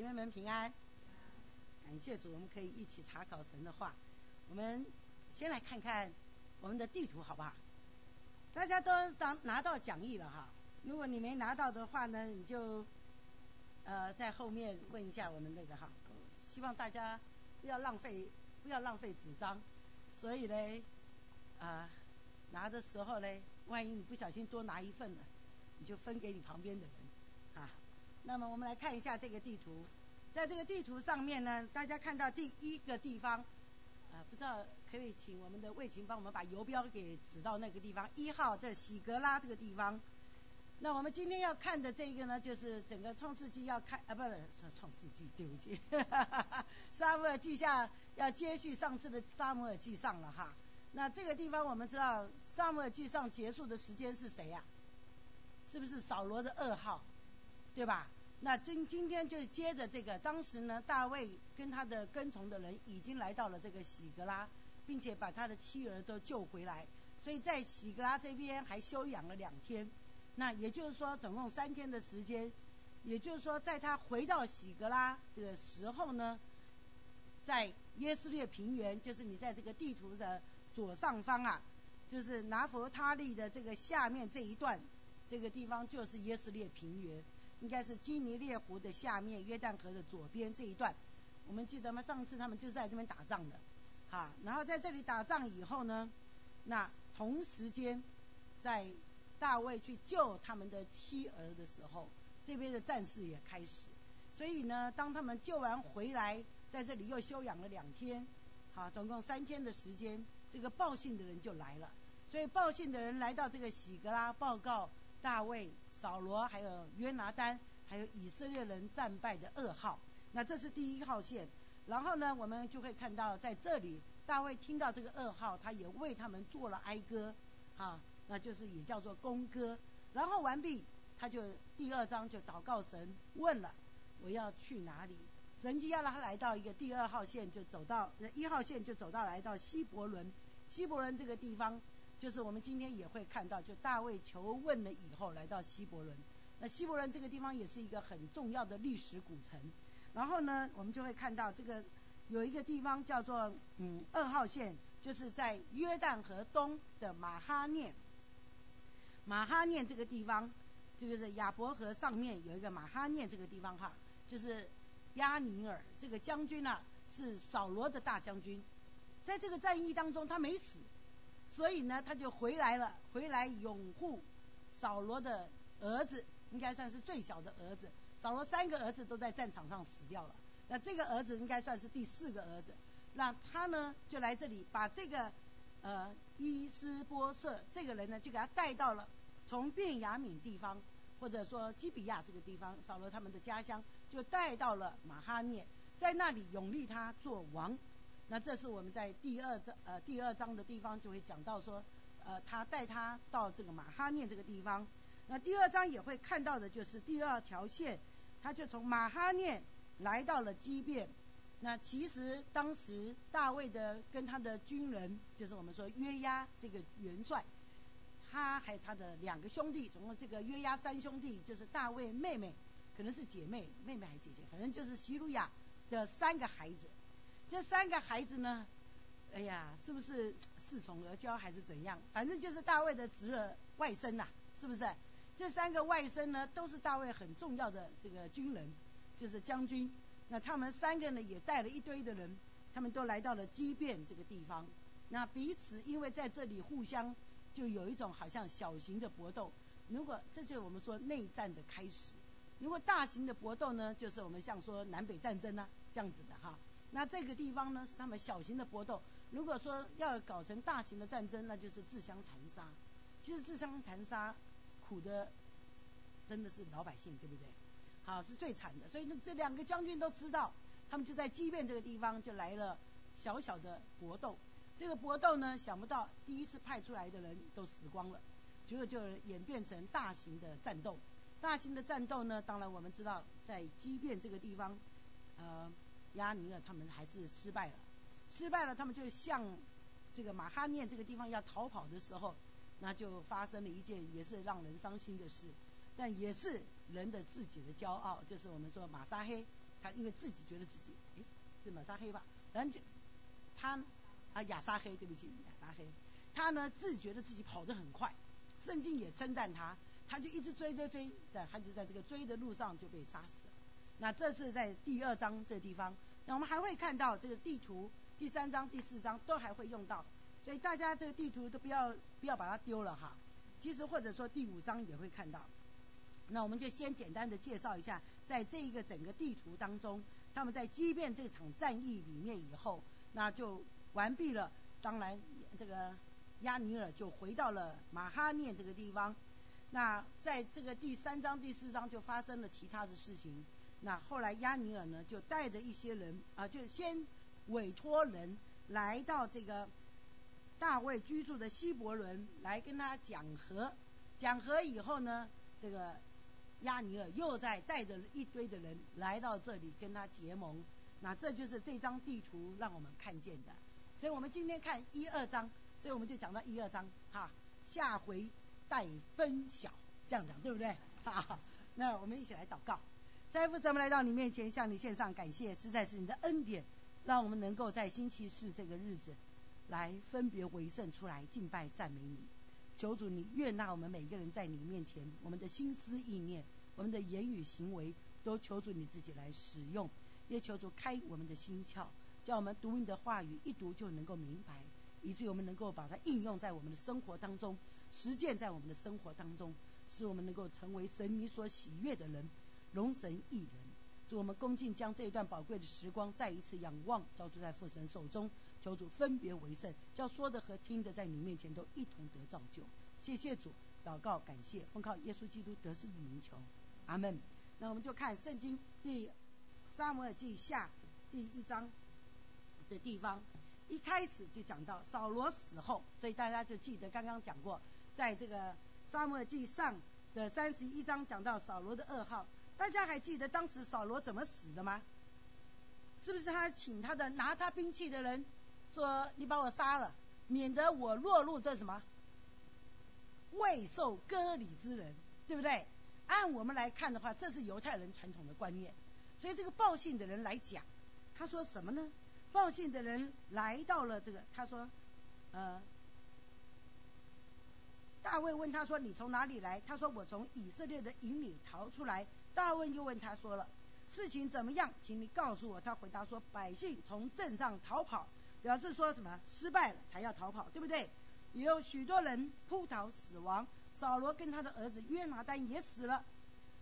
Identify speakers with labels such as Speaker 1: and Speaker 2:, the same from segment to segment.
Speaker 1: 姐妹们平安，感谢主，我们可以一起查考神的话。我们先来看看我们的地图，好不好？大家都当拿到讲义了哈。如果你没拿到的话呢，你就呃在后面问一下我们那个哈。希望大家不要浪费，不要浪费纸张。所以呢，啊，拿的时候呢，万一你不小心多拿一份了，你就分给你旁边的人。那么我们来看一下这个地图，在这个地图上面呢，大家看到第一个地方，啊，不知道可以请我们的魏琴帮我们把游标给指到那个地方，一号在喜格拉这个地方。那我们今天要看的这个呢，就是整个创世纪要看啊，不不，创世纪对不起，沙漠记下要接续上次的沙漠记上了哈。那这个地方我们知道沙漠记上结束的时间是谁呀？是不是扫罗的二号？对吧？那今今天就接着这个，当时呢，大卫跟他的跟从的人已经来到了这个喜格拉，并且把他的妻儿都救回来，所以在喜格拉这边还休养了两天。那也就是说，总共三天的时间。也就是说，在他回到喜格拉这个时候呢，在耶斯列平原，就是你在这个地图的左上方啊，就是拿佛他利的这个下面这一段，这个地方就是耶斯列平原。应该是基尼列湖的下面，约旦河的左边这一段，我们记得吗？上次他们就在这边打仗的，哈。然后在这里打仗以后呢，那同时间，在大卫去救他们的妻儿的时候，这边的战事也开始。所以呢，当他们救完回来，在这里又休养了两天，好，总共三天的时间，这个报信的人就来了。所以报信的人来到这个喜格拉报告大卫。扫罗还有约拿丹，还有以色列人战败的噩耗，那这是第一号线。然后呢，我们就会看到在这里，大卫听到这个噩耗，他也为他们做了哀歌，哈，那就是也叫做公歌。然后完毕，他就第二章就祷告神，问了我要去哪里？神就要让他来到一个第二号线，就走到一号线就走到来到希伯伦，希伯伦这个地方。就是我们今天也会看到，就大卫求问了以后，来到希伯伦。那希伯伦这个地方也是一个很重要的历史古城。然后呢，我们就会看到这个有一个地方叫做嗯二号线，就是在约旦河东的马哈念。马哈念这个地方，这个是亚伯河上面有一个马哈念这个地方哈，就是亚尼尔这个将军呢是扫罗的大将军，在这个战役当中他没死。所以呢，他就回来了，回来拥护扫罗的儿子，应该算是最小的儿子。扫罗三个儿子都在战场上死掉了，那这个儿子应该算是第四个儿子。那他呢，就来这里把这个呃伊斯波瑟这个人呢，就给他带到了从便雅悯地方，或者说基比亚这个地方，扫罗他们的家乡，就带到了马哈涅，在那里永立他做王。那这是我们在第二章呃第二章的地方就会讲到说，呃他带他到这个马哈念这个地方，那第二章也会看到的就是第二条线，他就从马哈念来到了基变，那其实当时大卫的跟他的军人就是我们说约押这个元帅，他还有他的两个兄弟，总共这个约押三兄弟就是大卫妹妹，可能是姐妹妹妹还是姐姐，反正就是希鲁雅的三个孩子。这三个孩子呢，哎呀，是不是恃宠而骄还是怎样？反正就是大卫的侄儿外甥呐，是不是？这三个外甥呢，都是大卫很重要的这个军人，就是将军。那他们三个呢，也带了一堆的人，他们都来到了基变这个地方。那彼此因为在这里互相，就有一种好像小型的搏斗。如果这就是我们说内战的开始。如果大型的搏斗呢，就是我们像说南北战争啊这样子。那这个地方呢，是他们小型的搏斗。如果说要搞成大型的战争，那就是自相残杀。其实自相残杀，苦的真的是老百姓，对不对？好，是最惨的。所以呢，这两个将军都知道，他们就在畸变这个地方就来了小小的搏斗。这个搏斗呢，想不到第一次派出来的人都死光了，结果就演变成大型的战斗。大型的战斗呢，当然我们知道，在畸变这个地方，呃。亚尼尔他们还是失败了，失败了，他们就向这个马哈念这个地方要逃跑的时候，那就发生了一件也是让人伤心的事，但也是人的自己的骄傲，就是我们说马沙黑他因为自己觉得自己，哎，是马沙黑吧？然后就他啊亚沙黑，对不起，亚沙黑，他呢自觉得自己跑得很快，圣经也称赞他，他就一直追追追，在他就在这个追的路上就被杀死。那这是在第二章这个地方，那我们还会看到这个地图，第三章、第四章都还会用到，所以大家这个地图都不要不要把它丢了哈。其实或者说第五章也会看到，那我们就先简单的介绍一下，在这一个整个地图当中，他们在击遍这场战役里面以后，那就完毕了。当然，这个亚尼尔就回到了马哈念这个地方。那在这个第三章、第四章就发生了其他的事情。那后来亚尼尔呢，就带着一些人啊，就先委托人来到这个。大卫居住的希伯伦来跟他讲和，讲和以后呢，这个亚尼尔又在带着一堆的人来到这里跟他结盟，那这就是这张地图让我们看见的。所以我们今天看一二章，所以我们就讲到一二章，哈，下回待分晓，这样讲对不对？哈，那我们一起来祷告，在父神们来到你面前，向你献上感谢，实在是你的恩典，让我们能够在星期四这个日子。来分别为圣出来敬拜赞美你，求主你悦纳我们每一个人在你面前，我们的心思意念，我们的言语行为，都求主你自己来使用，也求主开我们的心窍，叫我们读你的话语一读就能够明白，以至于我们能够把它应用在我们的生活当中，实践在我们的生活当中，使我们能够成为神你所喜悦的人，龙神一人。祝我们恭敬将这一段宝贵的时光再一次仰望，交托在父神手中。求主分别为圣，叫说的和听的在你面前都一同得造就。谢谢主，祷告感谢，奉靠耶稣基督得胜的名求，阿门。那我们就看圣经第撒母耳记下第一章的地方，一开始就讲到扫罗死后，所以大家就记得刚刚讲过，在这个撒母耳记上的三十一章讲到扫罗的噩耗，大家还记得当时扫罗怎么死的吗？是不是他请他的拿他兵器的人？说你把我杀了，免得我落入这什么未受割礼之人，对不对？按我们来看的话，这是犹太人传统的观念。所以这个报信的人来讲，他说什么呢？报信的人来到了这个，他说，呃，大卫问他说：“你从哪里来？”他说：“我从以色列的营里逃出来。”大卫又问他说了：“事情怎么样？请你告诉我。”他回答说：“百姓从镇上逃跑。”表示说什么失败了才要逃跑，对不对？也有许多人扑逃死亡，扫罗跟他的儿子约拿丹也死了，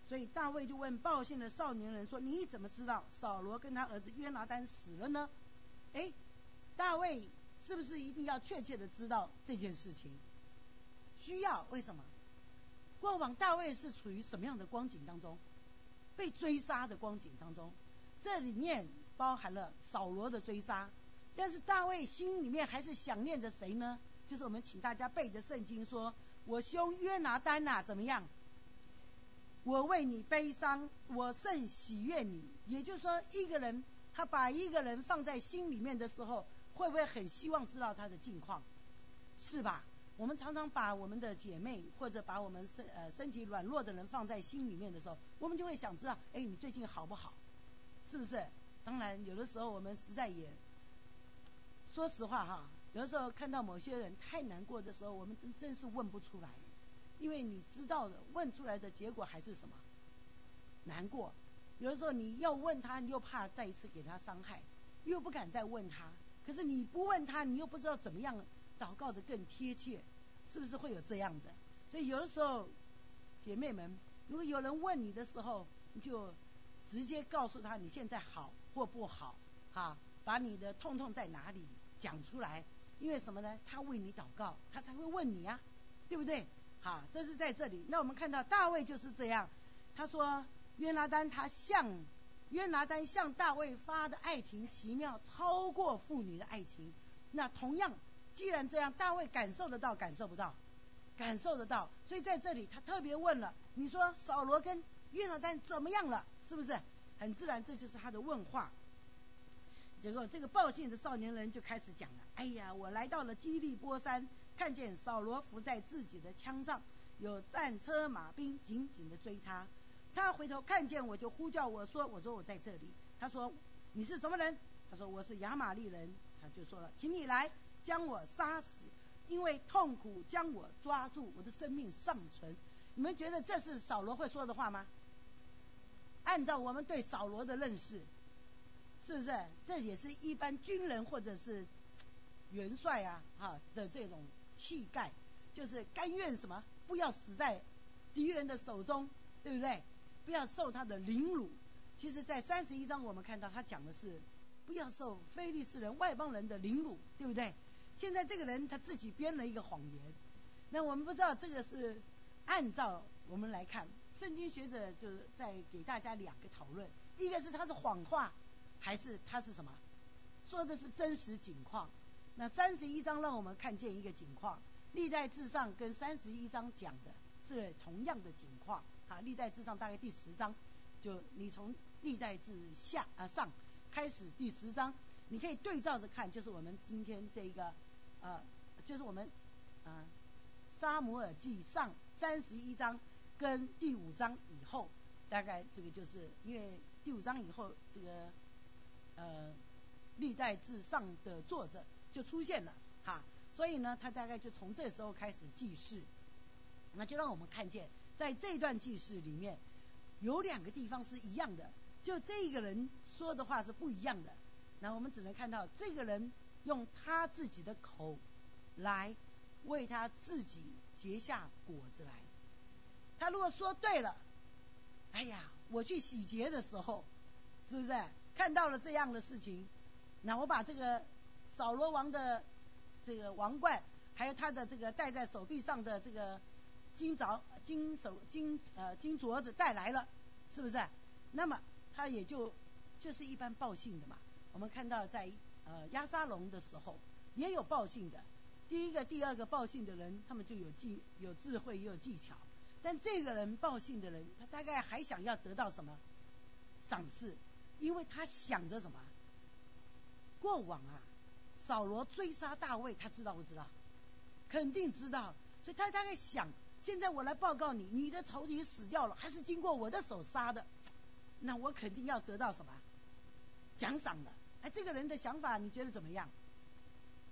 Speaker 1: 所以大卫就问报信的少年人说：“你怎么知道扫罗跟他儿子约拿丹死了呢？”哎，大卫是不是一定要确切的知道这件事情？需要？为什么？过往大卫是处于什么样的光景当中？被追杀的光景当中，这里面包含了扫罗的追杀。但是大卫心里面还是想念着谁呢？就是我们请大家背着圣经说：“我兄约拿丹呐，怎么样？我为你悲伤，我甚喜悦你。”也就是说，一个人他把一个人放在心里面的时候，会不会很希望知道他的近况？是吧？我们常常把我们的姐妹或者把我们身呃身体软弱的人放在心里面的时候，我们就会想知道：哎，你最近好不好？是不是？当然，有的时候我们实在也。说实话哈，有的时候看到某些人太难过的时候，我们真真是问不出来，因为你知道的，问出来的结果还是什么？难过。有的时候你要问他，你又怕再一次给他伤害，又不敢再问他。可是你不问他，你又不知道怎么样祷告的更贴切，是不是会有这样子？所以有的时候，姐妹们，如果有人问你的时候，你就直接告诉他你现在好或不好，哈，把你的痛痛在哪里。讲出来，因为什么呢？他为你祷告，他才会问你呀，对不对？好，这是在这里。那我们看到大卫就是这样，他说约拿丹他向约拿丹向大卫发的爱情奇妙，超过妇女的爱情。那同样，既然这样，大卫感受得到，感受不到，感受得到。所以在这里，他特别问了，你说扫罗跟约拿丹怎么样了？是不是？很自然，这就是他的问话。结果，这个报信的少年人就开始讲了：“哎呀，我来到了基利波山，看见扫罗伏在自己的枪上，有战车马兵紧紧的追他。他回头看见我就呼叫我说：“我说我在这里。”他说：“你是什么人？”他说：“我是亚玛利人。”他就说了：“请你来将我杀死，因为痛苦将我抓住，我的生命尚存。”你们觉得这是扫罗会说的话吗？按照我们对扫罗的认识，是不是？这也是一般军人或者是元帅啊，哈的这种气概，就是甘愿什么，不要死在敌人的手中，对不对？不要受他的凌辱。其实，在三十一章我们看到他讲的是，不要受非利士人、外邦人的凌辱，对不对？现在这个人他自己编了一个谎言，那我们不知道这个是按照我们来看。圣经学者就是在给大家两个讨论，一个是他是谎话，还是他是什么？说的是真实景况。那三十一章让我们看见一个景况，历代至上跟三十一章讲的是同样的景况。啊，历代至上大概第十章，就你从历代至下啊上开始第十章，你可以对照着看，就是我们今天这个呃，就是我们啊沙摩尔记上三十一章。跟第五章以后，大概这个就是因为第五章以后，这个呃历代至上的作者就出现了哈，所以呢，他大概就从这时候开始记事，那就让我们看见，在这段记事里面，有两个地方是一样的，就这个人说的话是不一样的，那我们只能看到这个人用他自己的口来为他自己结下果子来。他如果说对了，哎呀，我去洗劫的时候，是不是看到了这样的事情？那我把这个扫罗王的这个王冠，还有他的这个戴在手臂上的这个金凿金手金呃金镯子带来了，是不是？那么他也就就是一般报信的嘛。我们看到在呃亚沙龙的时候也有报信的，第一个、第二个报信的人，他们就有技有智慧也有技巧。但这个人报信的人，他大概还想要得到什么赏赐？因为他想着什么？过往啊，扫罗追杀大卫，他知道不知道？肯定知道。所以他大概想：现在我来报告你，你的仇敌死掉了，还是经过我的手杀的？那我肯定要得到什么奖赏的？哎，这个人的想法你觉得怎么样？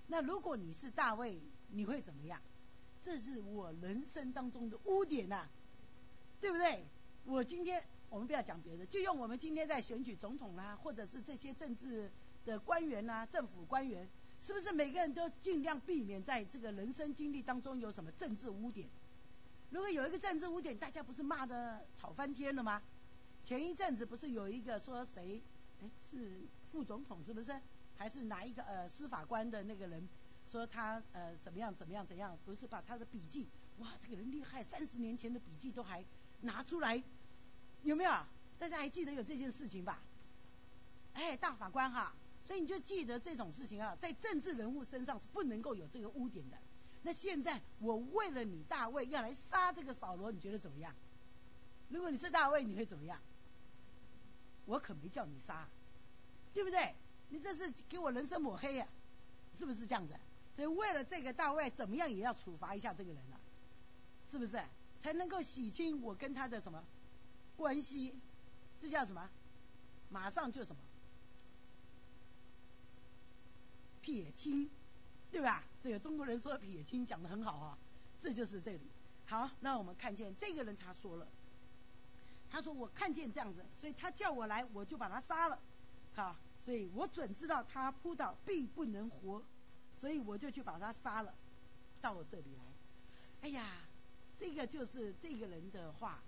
Speaker 1: 那如果你是大卫，你会怎么样？这是我人生当中的污点呐，对不对？我今天我们不要讲别的，就用我们今天在选举总统啦，或者是这些政治的官员呐，政府官员，是不是每个人都尽量避免在这个人生经历当中有什么政治污点？如果有一个政治污点，大家不是骂的吵翻天了吗？前一阵子不是有一个说谁，哎，是副总统是不是？还是哪一个呃司法官的那个人？说他呃怎么样怎么样怎样，不是把他的笔记，哇，这个人厉害，三十年前的笔记都还拿出来，有没有？大家还记得有这件事情吧？哎，大法官哈，所以你就记得这种事情啊，在政治人物身上是不能够有这个污点的。那现在我为了你大卫要来杀这个扫罗，你觉得怎么样？如果你是大卫，你会怎么样？我可没叫你杀，对不对？你这是给我人生抹黑呀，是不是这样子？所以为了这个大卫，怎么样也要处罚一下这个人了，是不是？才能够洗清我跟他的什么关系？这叫什么？马上就什么撇清，对吧？这个中国人说撇清讲的很好啊，这就是这里。好，那我们看见这个人他说了，他说我看见这样子，所以他叫我来，我就把他杀了。好，所以我准知道他扑倒必不能活。所以我就去把他杀了，到我这里来。哎呀，这个就是这个人的话。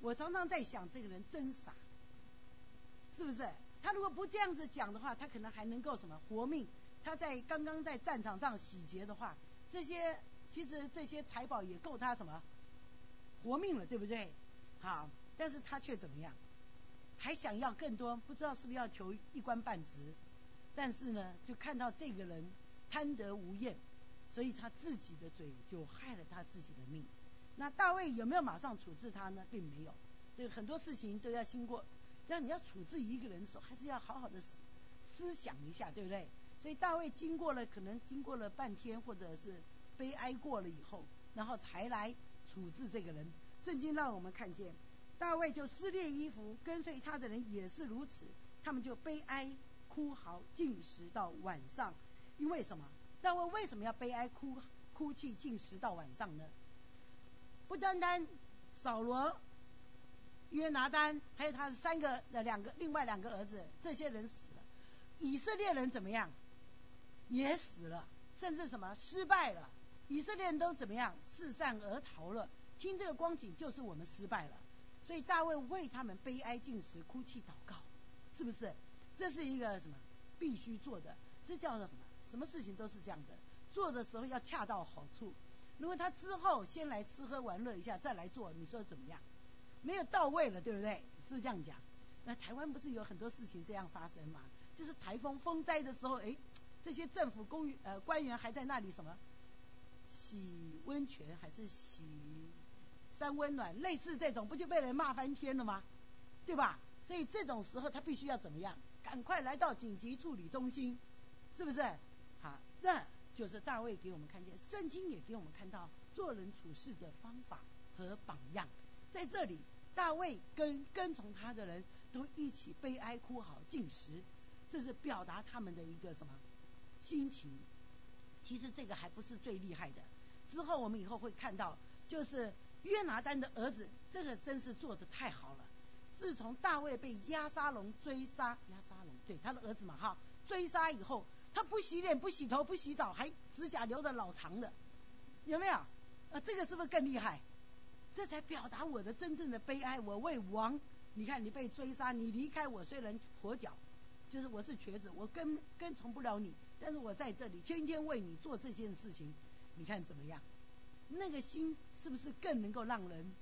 Speaker 1: 我常常在想，这个人真傻，是不是？他如果不这样子讲的话，他可能还能够什么活命？他在刚刚在战场上洗劫的话，这些其实这些财宝也够他什么活命了，对不对？好，但是他却怎么样？还想要更多，不知道是不是要求一官半职？但是呢，就看到这个人。贪得无厌，所以他自己的嘴就害了他自己的命。那大卫有没有马上处置他呢？并没有。这个很多事情都要经过，但你要处置一个人的时候，还是要好好的思想一下，对不对？所以大卫经过了，可能经过了半天，或者是悲哀过了以后，然后才来处置这个人。圣经让我们看见，大卫就撕裂衣服，跟随他的人也是如此，他们就悲哀哭嚎，进食到晚上。因为什么？大卫为什么要悲哀哭哭泣进食到晚上呢？不单单扫罗、约拿丹，还有他的三个的两个另外两个儿子，这些人死了。以色列人怎么样？也死了，甚至什么失败了？以色列人都怎么样？四散而逃了。听这个光景，就是我们失败了。所以大卫为他们悲哀进食、哭泣、祷告，是不是？这是一个什么必须做的？这叫做什么？什么事情都是这样子，做的时候要恰到好处。如果他之后先来吃喝玩乐一下，再来做，你说怎么样？没有到位了，对不对？是不是这样讲？那台湾不是有很多事情这样发生吗？就是台风风灾的时候，哎，这些政府公呃官员还在那里什么洗温泉，还是洗？三温暖，类似这种不就被人骂翻天了吗？对吧？所以这种时候他必须要怎么样？赶快来到紧急处理中心，是不是？好，这就是大卫给我们看见，圣经也给我们看到做人处事的方法和榜样。在这里，大卫跟跟从他的人都一起悲哀哭嚎进食，这是表达他们的一个什么心情？其实这个还不是最厉害的，之后我们以后会看到，就是。约拿丹的儿子，这个真是做的太好了。自从大卫被押沙龙追杀，押沙龙对他的儿子嘛哈，追杀以后，他不洗脸、不洗头、不洗澡，还指甲留的老长的，有没有？啊，这个是不是更厉害？这才表达我的真正的悲哀。我为王，你看你被追杀，你离开我，虽然跛脚，就是我是瘸子，我跟跟从不了你，但是我在这里天天为你做这件事情，你看怎么样？那个心。是不是更能够让人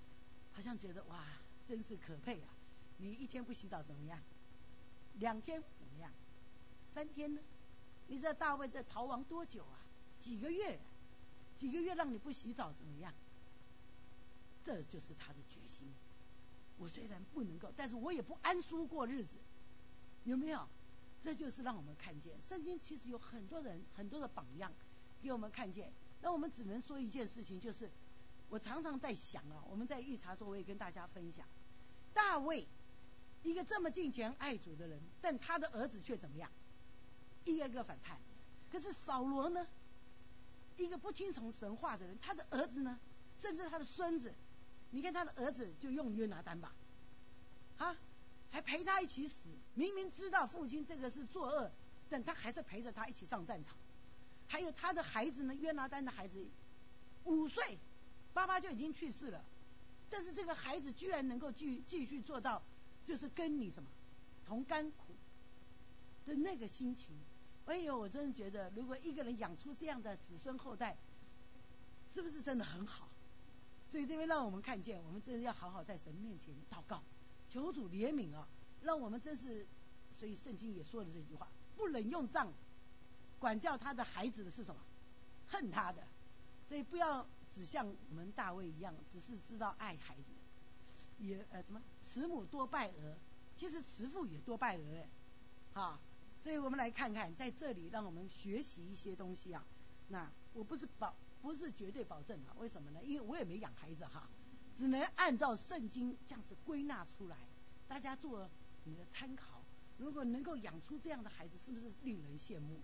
Speaker 1: 好像觉得哇，真是可佩啊！你一天不洗澡怎么样？两天怎么样？三天呢？你知道大卫在逃亡多久啊？几个月？几个月让你不洗澡怎么样？这就是他的决心。我虽然不能够，但是我也不安舒过日子。有没有？这就是让我们看见圣经其实有很多人很多的榜样给我们看见。那我们只能说一件事情，就是。我常常在想啊，我们在预查的时候，我也跟大家分享，大卫一个这么敬虔爱主的人，但他的儿子却怎么样？一个个反叛。可是扫罗呢？一个不听从神话的人，他的儿子呢？甚至他的孙子，你看他的儿子就用约拿丹吧，啊，还陪他一起死。明明知道父亲这个是作恶，但他还是陪着他一起上战场。还有他的孩子呢？约拿丹的孩子五岁。爸爸就已经去世了，但是这个孩子居然能够继继续做到，就是跟你什么同甘苦的那个心情。哎呦，我真的觉得，如果一个人养出这样的子孙后代，是不是真的很好？所以这边让我们看见，我们真的要好好在神面前祷告，求主怜悯啊，让我们真是，所以圣经也说了这句话：不能用杖管教他的孩子的是什么？恨他的，所以不要。只像我们大卫一样，只是知道爱孩子，也呃什么慈母多败儿，其实慈父也多败儿哎，啊，所以我们来看看在这里，让我们学习一些东西啊。那我不是保，不是绝对保证啊，为什么呢？因为我也没养孩子哈，只能按照圣经这样子归纳出来，大家做你的参考。如果能够养出这样的孩子，是不是令人羡慕？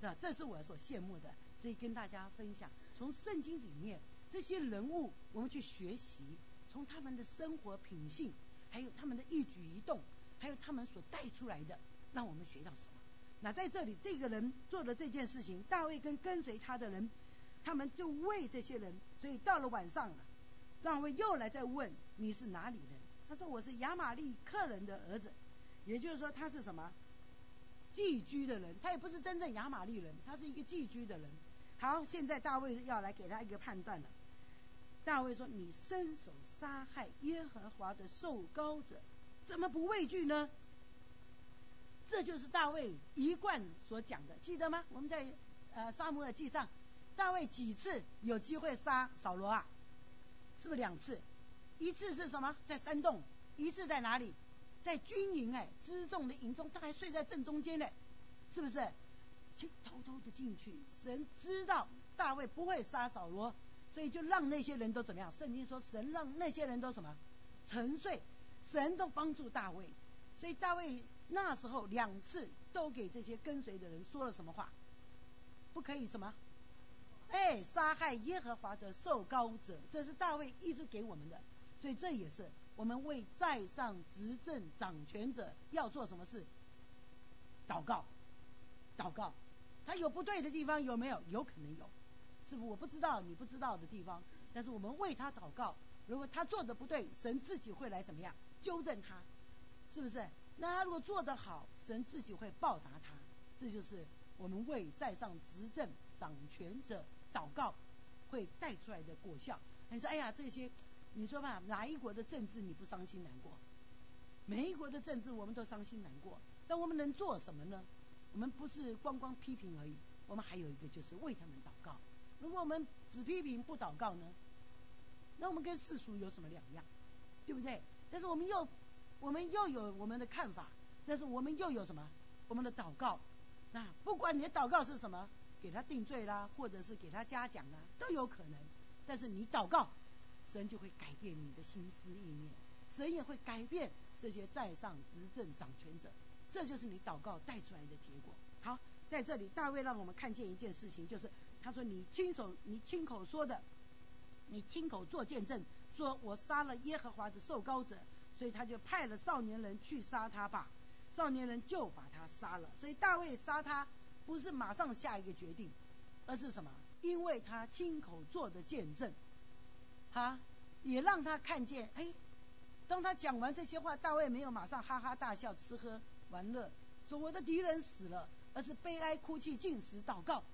Speaker 1: 是吧？这是我所羡慕的，所以跟大家分享，从圣经里面。这些人物，我们去学习，从他们的生活品性，还有他们的一举一动，还有他们所带出来的，让我们学到什么？那在这里，这个人做的这件事情，大卫跟跟随他的人，他们就为这些人。所以到了晚上了，大卫又来再问你是哪里人？他说我是亚玛利克人的儿子，也就是说他是什么寄居的人？他也不是真正亚玛利人，他是一个寄居的人。好，现在大卫要来给他一个判断了。大卫说：“你伸手杀害耶和华的受膏者，怎么不畏惧呢？”这就是大卫一贯所讲的，记得吗？我们在呃沙漠耳记上，大卫几次有机会杀扫罗啊？是不是两次？一次是什么？在山洞。一次在哪里？在军营哎，辎重的营中，他还睡在正中间呢，是不是？去偷偷的进去，神知道大卫不会杀扫罗。所以就让那些人都怎么样？圣经说神让那些人都什么沉睡，神都帮助大卫，所以大卫那时候两次都给这些跟随的人说了什么话？不可以什么？哎，杀害耶和华的受膏者，这是大卫一直给我们的，所以这也是我们为在上执政掌权者要做什么事？祷告，祷告，他有不对的地方有没有？有可能有，是？我不知道你不知道的地方，但是我们为他祷告。如果他做的不对，神自己会来怎么样纠正他？是不是？那他如果做得好，神自己会报答他。这就是我们为在上执政掌权者祷告会带出来的果效。你说，哎呀，这些，你说吧，哪一国的政治你不伤心难过？每一国的政治我们都伤心难过。但我们能做什么呢？我们不是光光批评而已，我们还有一个就是为他们祷告。如果我们只批评不祷告呢？那我们跟世俗有什么两样？对不对？但是我们又，我们又有我们的看法，但是我们又有什么？我们的祷告。那不管你的祷告是什么，给他定罪啦，或者是给他嘉奖啦，都有可能。但是你祷告，神就会改变你的心思意念，神也会改变这些在上执政掌权者。这就是你祷告带出来的结果。好，在这里大卫让我们看见一件事情，就是他说你亲手你亲口说的，你亲口做见证，说我杀了耶和华的受膏者，所以他就派了少年人去杀他吧。少年人就把他杀了。所以大卫杀他不是马上下一个决定，而是什么？因为他亲口做的见证，哈，也让他看见。哎，当他讲完这些话，大卫没有马上哈哈大笑吃喝。玩乐，说我的敌人死了，而是悲哀哭泣进食祷告。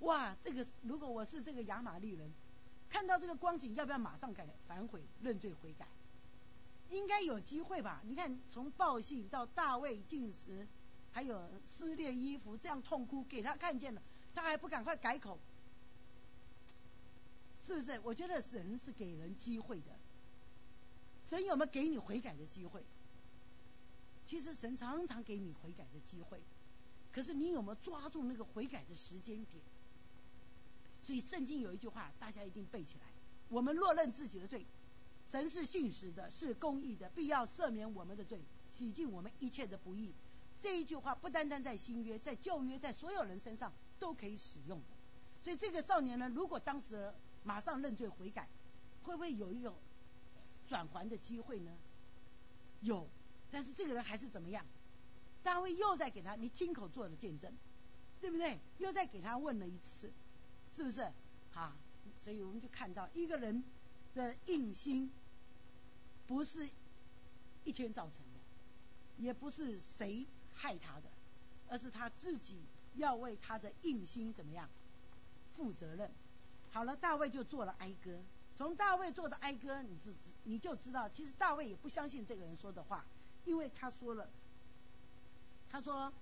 Speaker 1: 哇，这个如果我是这个亚玛利人，看到这个光景，要不要马上改反悔认罪悔改？应该有机会吧？你看，从报信到大卫进食，还有撕裂衣服这样痛哭，给他看见了，他还不赶快改口，是不是？我觉得神是给人机会的，神有没有给你悔改的机会？其实神常常给你悔改的机会，可是你有没有抓住那个悔改的时间点？所以圣经有一句话，大家一定背起来：我们若认自己的罪，神是信实的，是公义的，必要赦免我们的罪，洗净我们一切的不义。这一句话不单单在新约，在旧约，在所有人身上都可以使用的。所以这个少年呢，如果当时马上认罪悔改，会不会有一种转还的机会呢？有。但是这个人还是怎么样？大卫又在给他，你亲口做的见证，对不对？又在给他问了一次，是不是？啊，所以我们就看到一个人的硬心，不是一天造成的，也不是谁害他的，而是他自己要为他的硬心怎么样负责任。好了，大卫就做了哀歌。从大卫做的哀歌，你就你就知道，其实大卫也不相信这个人说的话。因为他说了，他说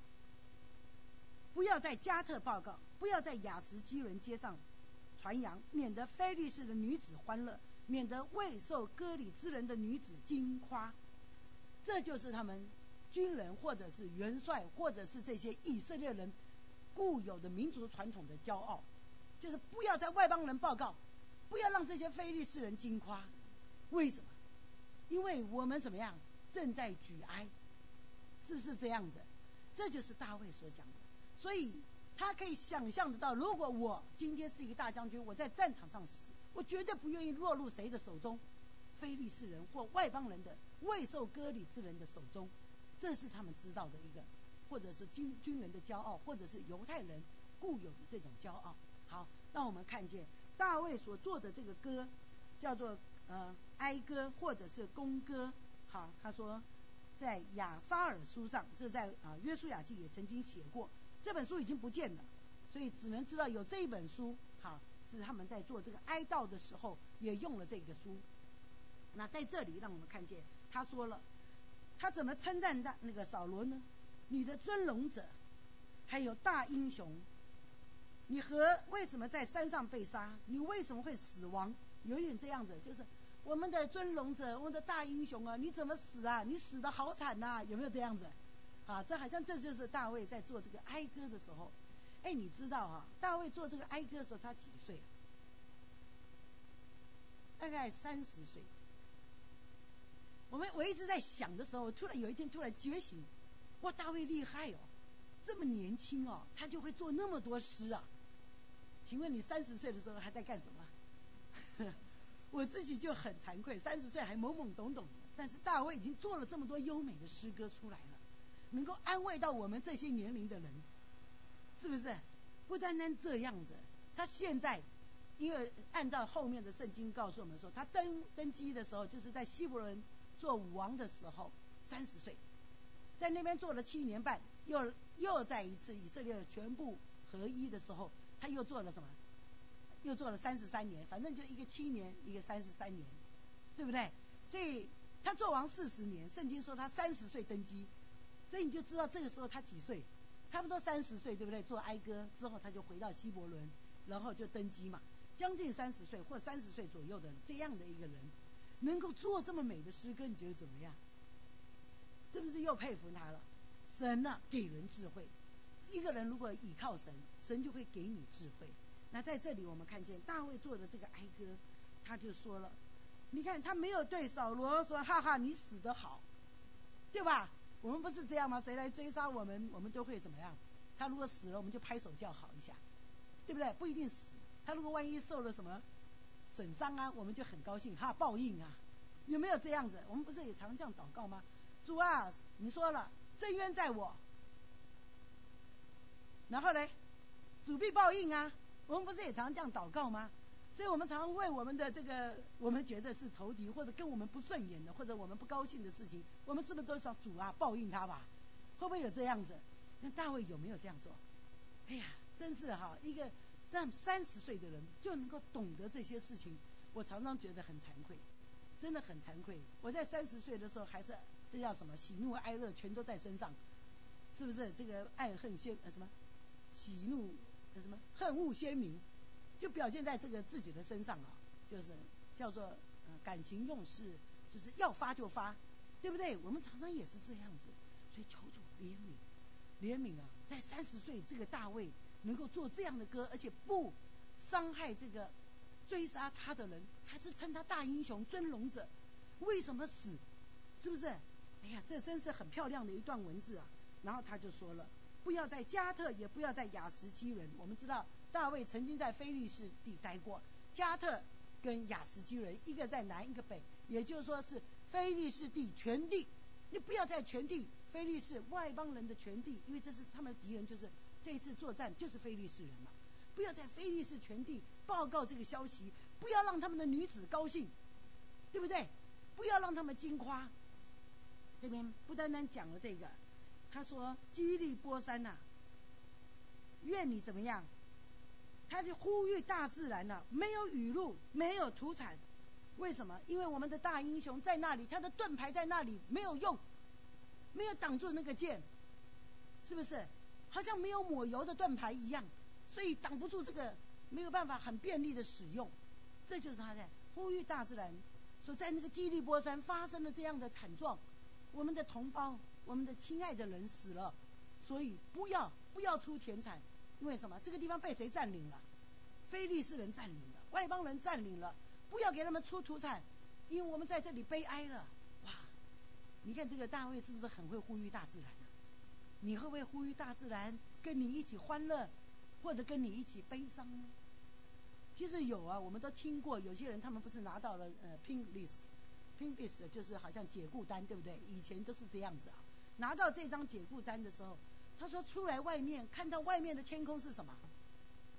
Speaker 1: 不要在加特报告，不要在雅什基伦街上传扬，免得菲利士的女子欢乐，免得未受割礼之人的女子惊夸。这就是他们军人或者是元帅或者是这些以色列人固有的民族传统的骄傲，就是不要在外邦人报告，不要让这些非利士人惊夸。为什么？因为我们怎么样？正在举哀，是不是这样子？这就是大卫所讲的。所以他可以想象得到，如果我今天是一个大将军，我在战场上死，我绝对不愿意落入谁的手中，非利士人或外邦人的未受割礼之人的手中。这是他们知道的一个，或者是军军人的骄傲，或者是犹太人固有的这种骄傲。好，让我们看见大卫所做的这个歌，叫做呃哀歌，或者是弓歌。好，他说，在亚沙尔书上，这在啊约书亚记也曾经写过，这本书已经不见了，所以只能知道有这一本书。好，是他们在做这个哀悼的时候也用了这个书。那在这里让我们看见，他说了，他怎么称赞的那个扫罗呢？你的尊荣者，还有大英雄，你和为什么在山上被杀？你为什么会死亡？有点这样子，就是。我们的尊龙者，我们的大英雄啊，你怎么死啊？你死的好惨呐，有没有这样子？啊，这好像这就是大卫在做这个哀歌的时候。哎，你知道啊，大卫做这个哀歌的时候他几岁？大概三十岁。我们我一直在想的时候，突然有一天突然觉醒，哇，大卫厉害哦，这么年轻哦，他就会做那么多诗啊。请问你三十岁的时候还在干什么？我自己就很惭愧，三十岁还懵懵懂懂，但是大卫已经做了这么多优美的诗歌出来了，能够安慰到我们这些年龄的人，是不是？不单单这样子，他现在。因为按照后面的圣经告诉我们说，他登登基的时候，就是在希伯伦做王的时候，三十岁，在那边做了七年半，又又在一次以色列全部合一的时候，他又做了什么？又做了三十三年，反正就一个七年，一个三十三年，对不对？所以他做王四十年，圣经说他三十岁登基，所以你就知道这个时候他几岁？差不多三十岁，对不对？做哀歌之后，他就回到希伯伦，然后就登基嘛。将近三十岁或三十岁左右的这样的一个人，能够做这么美的诗歌，你觉得怎么样？是不是又佩服他了？神呢，给人智慧。一个人如果倚靠神，神就会给你智慧。那在这里我们看见大卫做的这个哀歌，他就说了：你看他没有对扫罗说哈哈你死得好，对吧？我们不是这样吗？谁来追杀我们，我们都会怎么样？他如果死了，我们就拍手叫好一下，对不对？不一定死。他如果万一受了什么损伤啊，我们就很高兴哈，报应啊，有没有这样子？我们不是也常这样祷告吗？主啊，你说了，深渊在我，然后呢，主必报应啊，我们不是也常这样祷告吗？所以我们常为我们的这个，我们觉得是仇敌或者跟我们不顺眼的，或者我们不高兴的事情，我们是不是都想主啊报应他吧？会不会有这样子？那大卫有没有这样做？哎呀，真是哈一个。样三十岁的人就能够懂得这些事情，我常常觉得很惭愧，真的很惭愧。我在三十岁的时候还是这叫什么喜怒哀乐全都在身上，是不是？这个爱恨鲜呃什么喜怒呃什么恨恶鲜明，就表现在这个自己的身上啊，就是叫做呃感情用事，就是要发就发，对不对？我们常常也是这样子，所以求主怜悯，怜悯啊，在三十岁这个大卫。能够做这样的歌，而且不伤害这个追杀他的人，还是称他大英雄、尊荣者。为什么死？是不是？哎呀，这真是很漂亮的一段文字啊！然后他就说了：不要在加特，也不要在雅什基伦。我们知道大卫曾经在菲利士地待过，加特跟雅斯基伦一个在南，一个北，也就是说是菲利士地全地。你不要在全地，菲利士外邦人的全地，因为这是他们的敌人，就是。这一次作战就是菲利士人嘛，不要在菲利士全地报告这个消息，不要让他们的女子高兴，对不对？不要让他们惊夸。这边不单单讲了这个，他说基利波山呐，愿你怎么样？他就呼吁大自然呐，没有雨露，没有土产，为什么？因为我们的大英雄在那里，他的盾牌在那里没有用，没有挡住那个剑，是不是？好像没有抹油的盾牌一样，所以挡不住这个，没有办法很便利的使用。这就是他在呼吁大自然，说在那个基利波山发生了这样的惨状，我们的同胞，我们的亲爱的人死了，所以不要不要出田产，因为什么？这个地方被谁占领了？非利士人占领了，外邦人占领了，不要给他们出土产，因为我们在这里悲哀了。哇，你看这个大卫是不是很会呼吁大自然？你会不会呼吁大自然跟你一起欢乐，或者跟你一起悲伤呢？其实有啊，我们都听过，有些人他们不是拿到了呃 pink list，pink list 就是好像解雇单，对不对？以前都是这样子啊。拿到这张解雇单的时候，他说出来外面看到外面的天空是什么？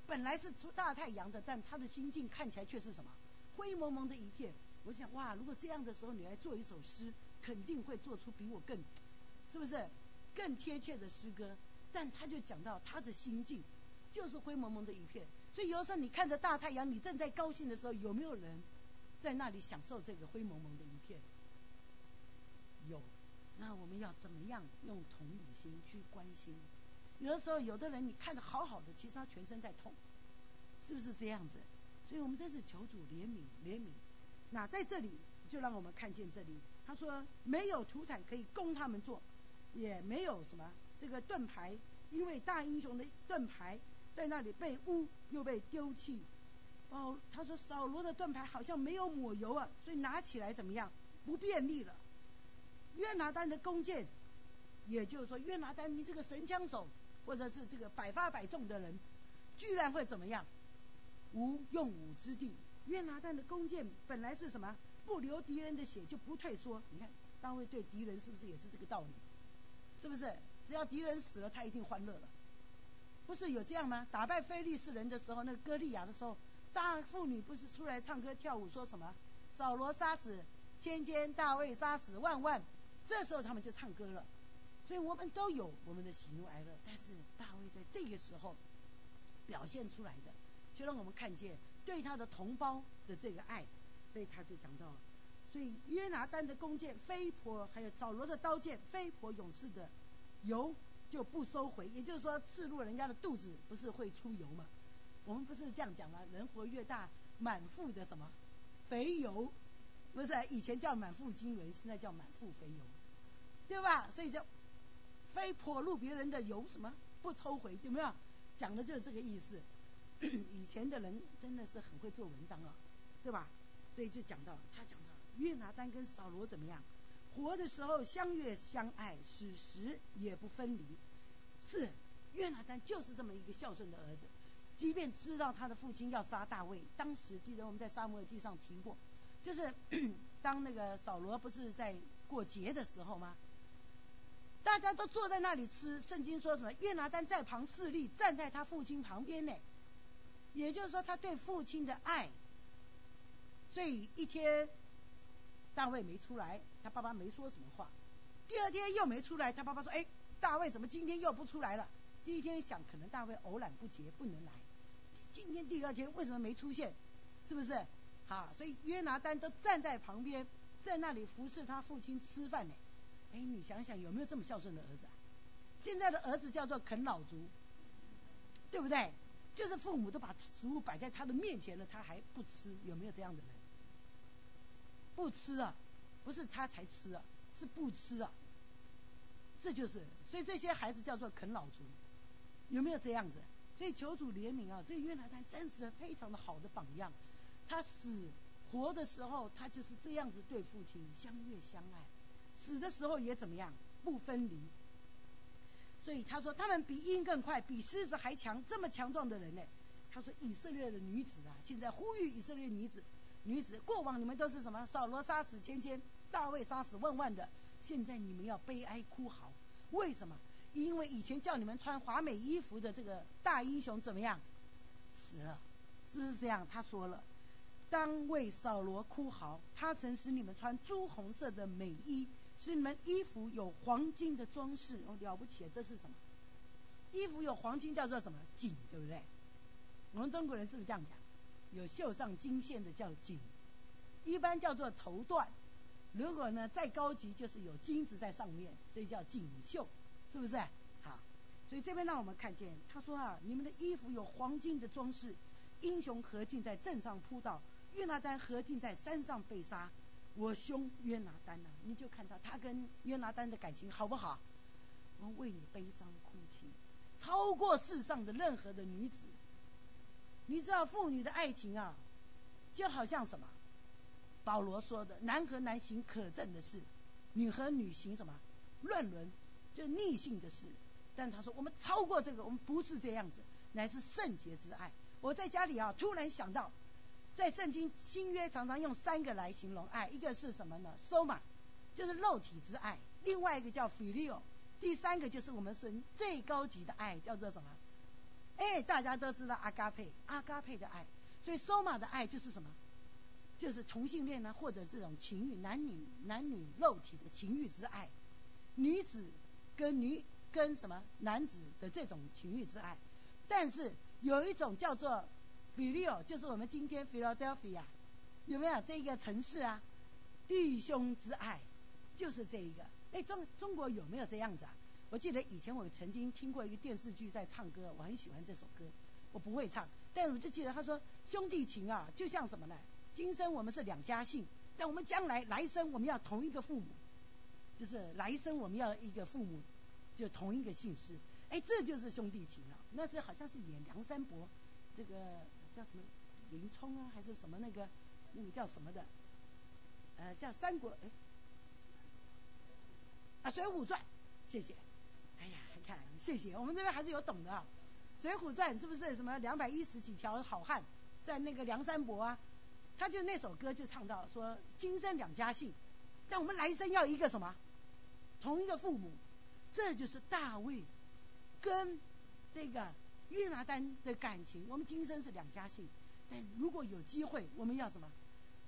Speaker 1: 本来是出大太阳的，但他的心境看起来却是什么？灰蒙蒙的一片。我想哇，如果这样的时候你来做一首诗，肯定会做出比我更，是不是？更贴切的诗歌，但他就讲到他的心境就是灰蒙蒙的一片，所以有时候你看着大太阳，你正在高兴的时候，有没有人在那里享受这个灰蒙蒙的一片？有，那我们要怎么样用同理心去关心？有的时候，有的人你看着好好的，其实他全身在痛，是不是这样子？所以我们真是求主怜悯怜悯。那在这里就让我们看见这里，他说没有土产可以供他们做。也没有什么这个盾牌，因为大英雄的盾牌在那里被污又被丢弃。哦，他说扫罗的盾牌好像没有抹油啊，所以拿起来怎么样不便利了。约拿丹的弓箭，也就是说约拿丹你这个神枪手，或者是这个百发百中的人，居然会怎么样？无用武之地。约拿丹的弓箭本来是什么？不流敌人的血就不退缩。你看大卫对敌人是不是也是这个道理？是不是？只要敌人死了，他一定欢乐了。不是有这样吗？打败非利士人的时候，那个歌利亚的时候，大妇女不是出来唱歌跳舞，说什么？扫罗杀死千千，大卫杀死万万。这时候他们就唱歌了。所以我们都有我们的喜怒哀乐，但是大卫在这个时候表现出来的，就让我们看见对他的同胞的这个爱。所以他就讲到，所以约拿丹的弓箭飞婆，还有扫罗的刀剑飞婆勇士的油。就不收回，也就是说，刺入人家的肚子，不是会出油吗？我们不是这样讲吗？人活越大，满腹的什么肥油，不是以前叫满腹经纶，现在叫满腹肥油，对吧？所以就非泼入别人的油，什么不抽回，有没有？讲的就是这个意思。以前的人真的是很会做文章啊，对吧？所以就讲到他讲到约拿丹跟扫罗怎么样？活的时候相悦相爱，死时也不分离。是约拿丹就是这么一个孝顺的儿子，即便知道他的父亲要杀大卫，当时记得我们在沙漠记上提过，就是 当那个扫罗不是在过节的时候吗？大家都坐在那里吃，圣经说什么？约拿丹在旁侍立，站在他父亲旁边呢。也就是说他对父亲的爱，所以一天。大卫没出来，他爸爸没说什么话。第二天又没出来，他爸爸说：“哎，大卫怎么今天又不出来了？”第一天想，可能大卫偶然不节，不能来。今天第二天为什么没出现？是不是？好，所以约拿丹都站在旁边，在那里服侍他父亲吃饭呢。哎，你想想有没有这么孝顺的儿子？啊？现在的儿子叫做啃老族，对不对？就是父母都把食物摆在他的面前了，他还不吃，有没有这样的人？不吃啊，不是他才吃啊，是不吃啊。这就是，所以这些孩子叫做啃老族，有没有这样子？所以求主怜悯啊，这约拿丹真是非常的好的榜样。他死活的时候，他就是这样子对父亲相悦相爱；死的时候也怎么样，不分离。所以他说，他们比鹰更快，比狮子还强，这么强壮的人呢？他说，以色列的女子啊，现在呼吁以色列女子。女子，过往你们都是什么？扫罗杀死千千，大卫杀死万万的。现在你们要悲哀哭嚎，为什么？因为以前叫你们穿华美衣服的这个大英雄怎么样？死了，是不是这样？他说了，当为扫罗哭嚎。他曾使你们穿朱红色的美衣，是你们衣服有黄金的装饰。哦，了不起，这是什么？衣服有黄金叫做什么？锦，对不对？我们中国人是不是这样讲？有绣上金线的叫锦，一般叫做绸缎。如果呢再高级，就是有金子在上面，所以叫锦绣，是不是？好，所以这边让我们看见，他说啊，你们的衣服有黄金的装饰，英雄何进在镇上扑倒，约拿丹何进在山上被杀。我兄约拿丹呢，你就看到他跟约拿丹的感情好不好？我为你悲伤哭泣，超过世上的任何的女子。你知道妇女的爱情啊，就好像什么？保罗说的“男和男行可憎的事，女和女行什么乱伦，就是逆性的事。”但他说我们超过这个，我们不是这样子，乃是圣洁之爱。我在家里啊，突然想到，在圣经新约常常用三个来形容爱，一个是什么呢？soma，就是肉体之爱；另外一个叫 filio，第三个就是我们神最高级的爱，叫做什么？哎，大家都知道阿嘎佩，阿嘎佩的爱，所以索玛的爱就是什么？就是同性恋呢，或者这种情欲，男女男女肉体的情欲之爱，女子跟女跟什么男子的这种情欲之爱。但是有一种叫做 filial，就是我们今天 Philadelphia 有没有这个城市啊？弟兄之爱就是这一个。哎，中中国有没有这样子啊？我记得以前我曾经听过一个电视剧在唱歌，我很喜欢这首歌。我不会唱，但我就记得他说兄弟情啊，就像什么呢？今生我们是两家姓，但我们将来来生我们要同一个父母，就是来生我们要一个父母，就同一个姓氏。哎，这就是兄弟情了。那是好像是演梁山伯，这个叫什么林冲啊，还是什么那个那个叫什么的？呃，叫三国哎。啊，《水浒传》，谢谢。哎呀，看，谢谢，我们这边还是有懂的啊。《水浒传》是不是什么两百一十几条好汉在那个梁山伯啊？他就那首歌就唱到说：今生两家姓，但我们来生要一个什么？同一个父母。这就是大卫跟这个约拿丹的感情。我们今生是两家姓，但如果有机会，我们要什么？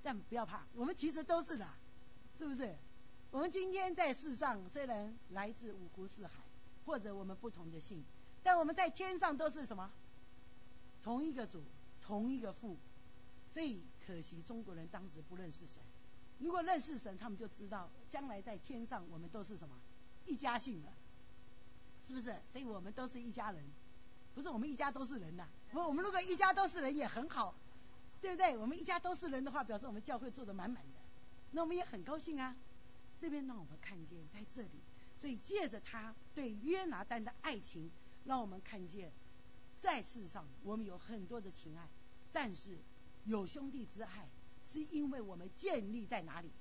Speaker 1: 但不要怕，我们其实都是的，是不是？我们今天在世上虽然来自五湖四海，或者我们不同的姓，但我们在天上都是什么？同一个主，同一个父。所以可惜中国人当时不认识神。如果认识神，他们就知道将来在天上我们都是什么？一家姓了，是不是？所以我们都是一家人，不是我们一家都是人呐。不，我们如果一家都是人也很好。对不对？我们一家都是人的话，表示我们教会做的满满的，那我们也很高兴啊。这边让我们看见在这里，所以借着他对约拿丹的爱情，让我们看见在世上我们有很多的情爱，但是有兄弟之爱，是因为我们建立在哪里？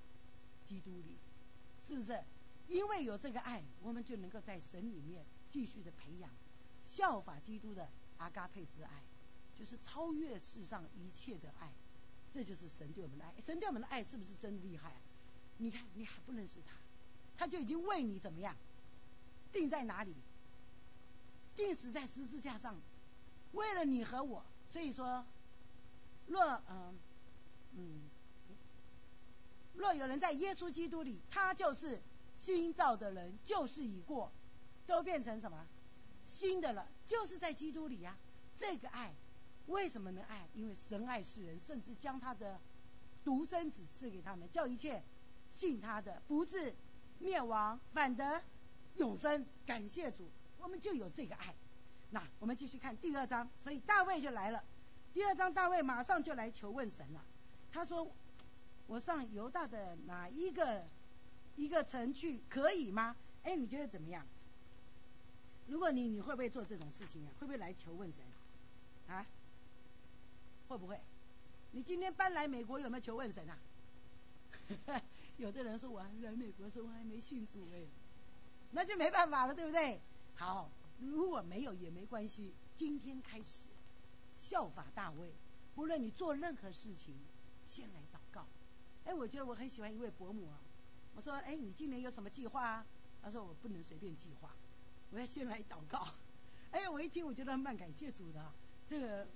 Speaker 1: 基督里，是不是？因为有这个爱，我们就能够在神里面继续的培养，效法基督的阿嘎佩之爱。就是超越世上一切的爱，这就是神对我们的爱。神对我们的爱是不是真厉害？你看，你还不认识他，他就已经为你怎么样？定在哪里？定死在十字架上，为了你和我。所以说，若嗯嗯，若有人在耶稣基督里，他就是新造的人，旧事已过，都变成什么新的了？就是在基督里呀，这个爱。为什么能爱？因为神爱世人，甚至将他的独生子赐给他们，叫一切信他的不至灭亡，反得永生。感谢主，我们就有这个爱。那我们继续看第二章，所以大卫就来了。第二章，大卫马上就来求问神了。他说：“我上犹大的哪一个一个城去可以吗？”哎，你觉得怎么样？如果你你会不会做这种事情啊？会不会来求问神啊？会不会？你今天搬来美国有没有求问神啊？有的人说我来美国时候还没信主哎，那就没办法了，对不对？好，如果没有也没关系。今天开始效法大卫，不论你做任何事情，先来祷告。哎，我觉得我很喜欢一位伯母啊。我说，哎，你今年有什么计划啊？他说我不能随便计划，我要先来祷告。哎呀，我一听我觉得蛮感谢主的，这个。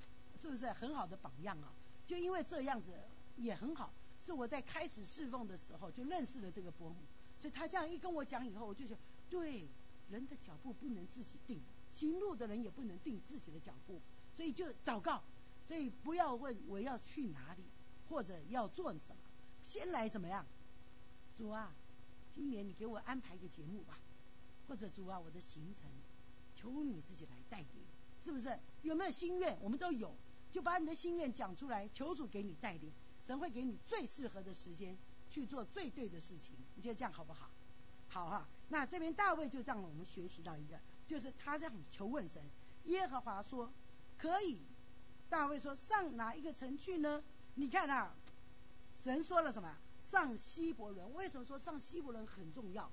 Speaker 1: 是不是很好的榜样啊？就因为这样子也很好，是我在开始侍奉的时候就认识了这个伯母，所以他这样一跟我讲以后，我就觉得对，人的脚步不能自己定，行路的人也不能定自己的脚步，所以就祷告，所以不要问我要去哪里或者要做什么，先来怎么样？主啊，今年你给我安排一个节目吧，或者主啊，我的行程，求你自己来带领，是不是？有没有心愿？我们都有。就把你的心愿讲出来，求主给你带领，神会给你最适合的时间去做最对的事情。你觉得这样好不好？好哈。那这边大卫就让我们学习到一个，就是他这样求问神。耶和华说可以。大卫说上哪一个城去呢？你看啊，神说了什么？上希伯伦。为什么说上希伯伦很重要？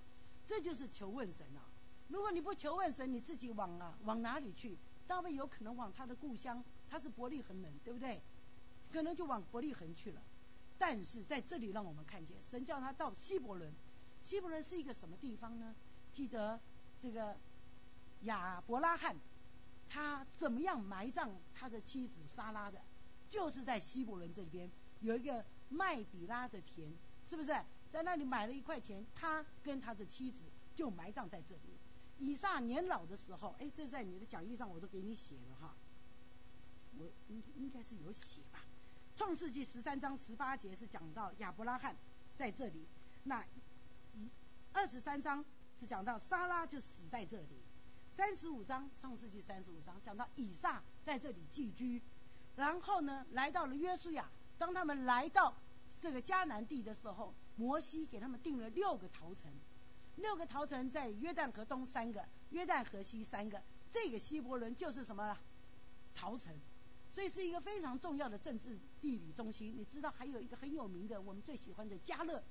Speaker 1: 这就是求问神啊。如果你不求问神，你自己往啊往哪里去？大卫有可能往他的故乡。他是伯利恒人，对不对？可能就往伯利恒去了。但是在这里让我们看见，神叫他到希伯伦。希伯伦是一个什么地方呢？记得这个亚伯拉罕他怎么样埋葬他的妻子莎拉的？就是在希伯伦这边有一个麦比拉的田，是不是？在那里买了一块钱，他跟他的妻子就埋葬在这里。以撒年老的时候，哎，这在你的讲义上我都给你写了哈。我应应该是有写吧，《创世纪》十三章十八节是讲到亚伯拉罕在这里，那一二十三章是讲到莎拉就死在这里，三十五章《创世纪》三十五章讲到以撒在这里寄居，然后呢来到了约书亚，当他们来到这个迦南地的时候，摩西给他们定了六个陶城，六个陶城在约旦河东三个，约旦河西三个，这个希伯伦就是什么陶城。所以是一个非常重要的政治地理中心。你知道还有一个很有名的，我们最喜欢的加勒，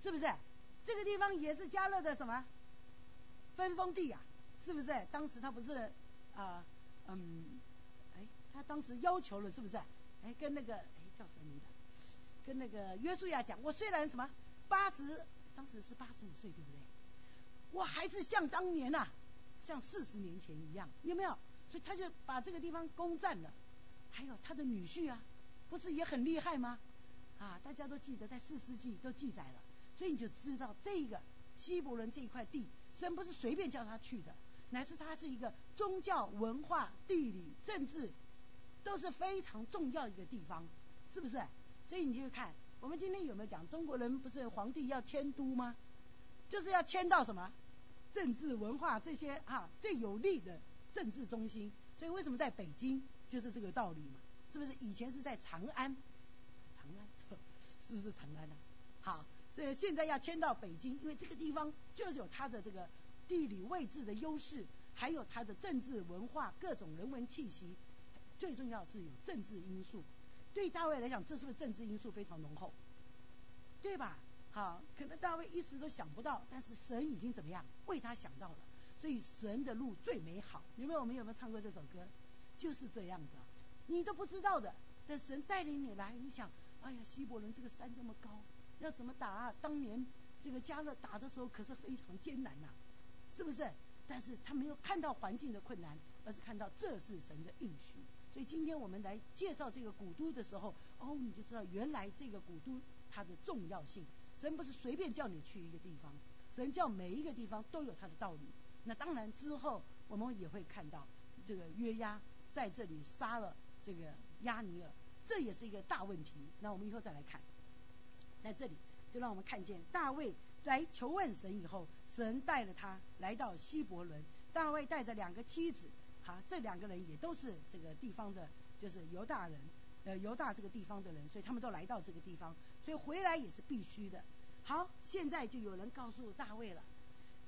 Speaker 1: 是不是？这个地方也是加勒的什么分封地啊？是不是？当时他不是啊，嗯，哎，他当时要求了，是不是？哎，跟那个哎叫什么名字？跟那个约书亚讲，我虽然什么八十，当时是八十五岁，对不对？我还是像当年呐，像四十年前一样，有没有？所以他就把这个地方攻占了。还有他的女婿啊，不是也很厉害吗？啊，大家都记得在四世纪都记载了，所以你就知道这个希伯伦这一块地，神不是随便叫他去的，乃是他是一个宗教、文化、地理、政治都是非常重要一个地方，是不是？所以你就看，我们今天有没有讲中国人不是皇帝要迁都吗？就是要迁到什么政治、文化这些啊最有利的政治中心。所以为什么在北京？就是这个道理嘛，是不是？以前是在长安，长安 是不是长安呢？好，所以现在要迁到北京，因为这个地方就是有它的这个地理位置的优势，还有它的政治文化各种人文气息，最重要是有政治因素。对大卫来讲，这是不是政治因素非常浓厚？对吧？好，可能大卫一时都想不到，但是神已经怎么样为他想到了，所以神的路最美好。有没有？我们有没有唱过这首歌？就是这样子，你都不知道的，但神带领你来，你想，哎呀，希伯伦这个山这么高，要怎么打啊？当年这个加勒打的时候可是非常艰难呐，是不是？但是他没有看到环境的困难，而是看到这是神的应许。所以今天我们来介绍这个古都的时候，哦，你就知道原来这个古都它的重要性。神不是随便叫你去一个地方，神叫每一个地方都有它的道理。那当然之后我们也会看到这个约押。在这里杀了这个亚尼尔，这也是一个大问题。那我们以后再来看，在这里就让我们看见大卫来求问神以后，神带了他来到希伯伦。大卫带着两个妻子，好，这两个人也都是这个地方的，就是犹大人，呃，犹大这个地方的人，所以他们都来到这个地方，所以回来也是必须的。好，现在就有人告诉大卫了，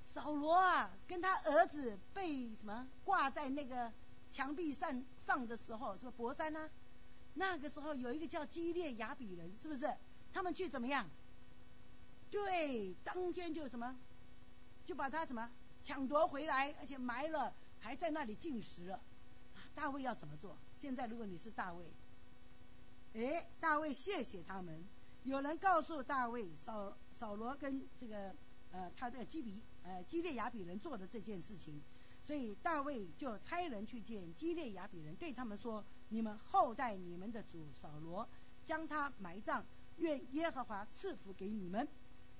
Speaker 1: 扫罗啊，跟他儿子被什么挂在那个。墙壁上上的时候，是不博山呢？那个时候有一个叫基列雅比人，是不是？他们去怎么样？对，当天就什么，就把他什么抢夺回来，而且埋了，还在那里进食了。大卫要怎么做？现在如果你是大卫，哎，大卫谢谢他们。有人告诉大卫，扫扫罗跟这个呃他这个基比呃基列雅比人做的这件事情。所以大卫就差人去见基列雅比人，对他们说：“你们后代你们的主扫罗，将他埋葬，愿耶和华赐福给你们。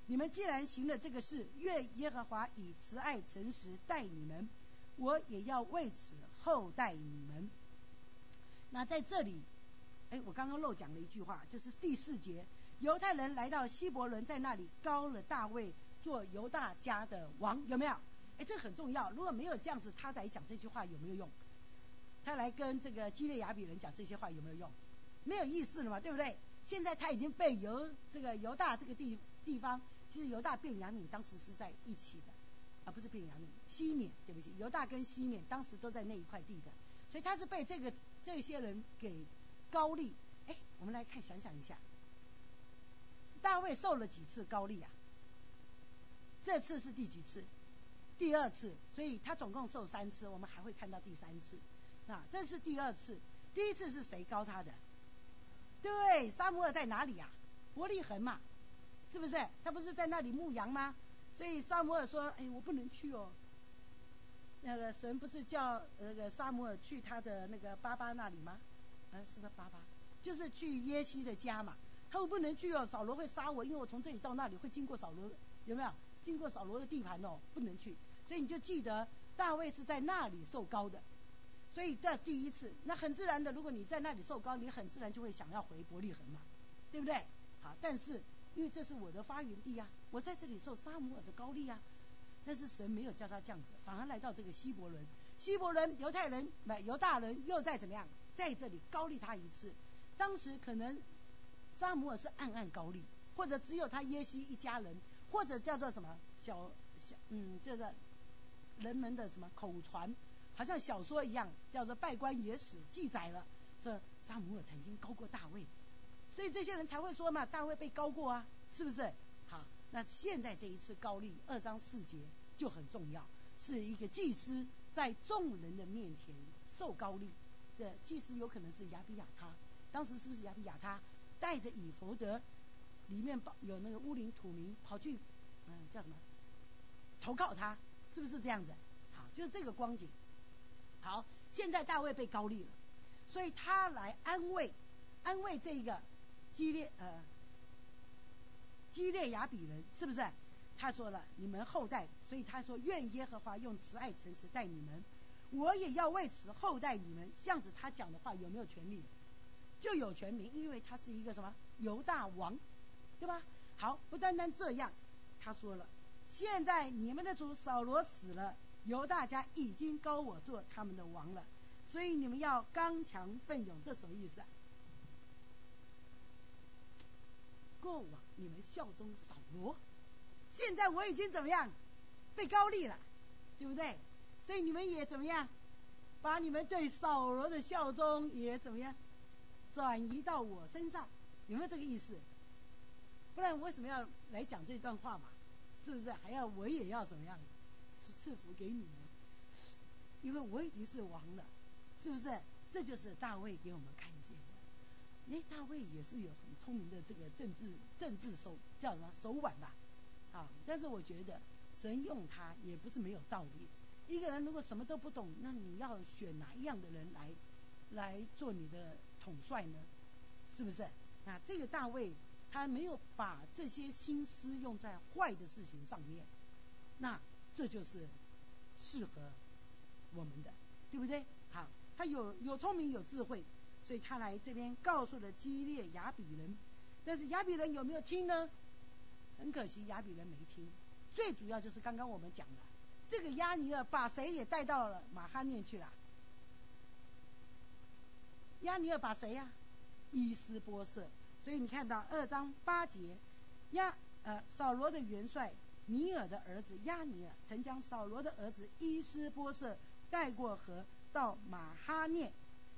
Speaker 1: 你们既然行了这个事，愿耶和华以慈爱诚实待你们，我也要为此厚待你们。”那在这里，哎，我刚刚漏讲了一句话，就是第四节，犹太人来到希伯伦，在那里高了大卫做犹大家的王，有没有？哎，这很重要。如果没有这样子，他来讲这句话有没有用？他来跟这个基列雅比人讲这些话有没有用？没有意思了嘛，对不对？现在他已经被犹这个犹大这个地地方，其实犹大变雅敏当时是在一起的，啊不是变雅敏西缅，对不起，犹大跟西缅当时都在那一块地的，所以他是被这个这些人给高利。哎，我们来看想想一下，大卫受了几次高利啊？这次是第几次？第二次，所以他总共受三次，我们还会看到第三次。啊，这是第二次，第一次是谁高他的？对，沙摩尔在哪里呀？伯利恒嘛，是不是？他不是在那里牧羊吗？所以沙摩尔说：“哎，我不能去哦。”那个神不是叫那个沙摩尔去他的那个爸爸那里吗？嗯，是不是爸爸？就是去耶西的家嘛。他说不能去哦，扫罗会杀我，因为我从这里到那里会经过扫罗，有没有？经过扫罗的地盘哦，不能去，所以你就记得大卫是在那里受高的，所以这第一次，那很自然的，如果你在那里受高，你很自然就会想要回伯利恒嘛，对不对？好，但是因为这是我的发源地呀，我在这里受沙姆尔的高利呀，但是神没有叫他这样子，反而来到这个希伯伦，希伯伦犹太人、犹大人又在怎么样，在这里高利他一次，当时可能沙姆尔是暗暗高利，或者只有他耶西一家人。或者叫做什么小小嗯，叫做人们的什么口传，好像小说一样，叫做《拜官野史》记载了，说萨姆尔曾经高过大卫，所以这些人才会说嘛，大卫被高过啊，是不是？那现在这一次高丽二章四节就很重要，是一个祭司在众人的面前受高丽，这祭司有可能是亚比亚他，当时是不是亚比亚他带着以弗德，里面有那个乌林土民跑去，嗯，叫什么？投靠他，是不是这样子？好，就是这个光景。好，现在大卫被高丽了，所以他来安慰，安慰这个激烈呃。基列雅比人是不是？他说了，你们后代，所以他说愿耶和华用慈爱诚实待你们，我也要为此后代你们。这样子他讲的话有没有权利？就有权名，因为他是一个什么犹大王，对吧？好，不单单这样，他说了，现在你们的主扫罗死了，犹大家已经高我做他们的王了，所以你们要刚强奋勇，这什么意思？过往你们效忠扫罗，现在我已经怎么样被高丽了，对不对？所以你们也怎么样，把你们对扫罗的效忠也怎么样转移到我身上，有没有这个意思？不然为什么要来讲这段话嘛？是不是还要我也要怎么样赐福给你们？因为我已经是王了，是不是？这就是大卫给我们看。哎，大卫也是有很聪明的这个政治政治手叫什么手腕吧，啊！但是我觉得神用他也不是没有道理。一个人如果什么都不懂，那你要选哪一样的人来来做你的统帅呢？是不是？啊，这个大卫他没有把这些心思用在坏的事情上面，那这就是适合我们的，对不对？好，他有有聪明有智慧。所以他来这边告诉了基列亚比人，但是亚比人有没有听呢？很可惜，亚比人没听。最主要就是刚刚我们讲的，这个亚尼尔把谁也带到了马哈念去了。亚尼尔把谁呀？伊斯波瑟。所以你看到二章八节，亚呃扫罗的元帅尼尔的儿子亚尼尔，曾将扫罗的儿子伊斯波瑟带过河到马哈念。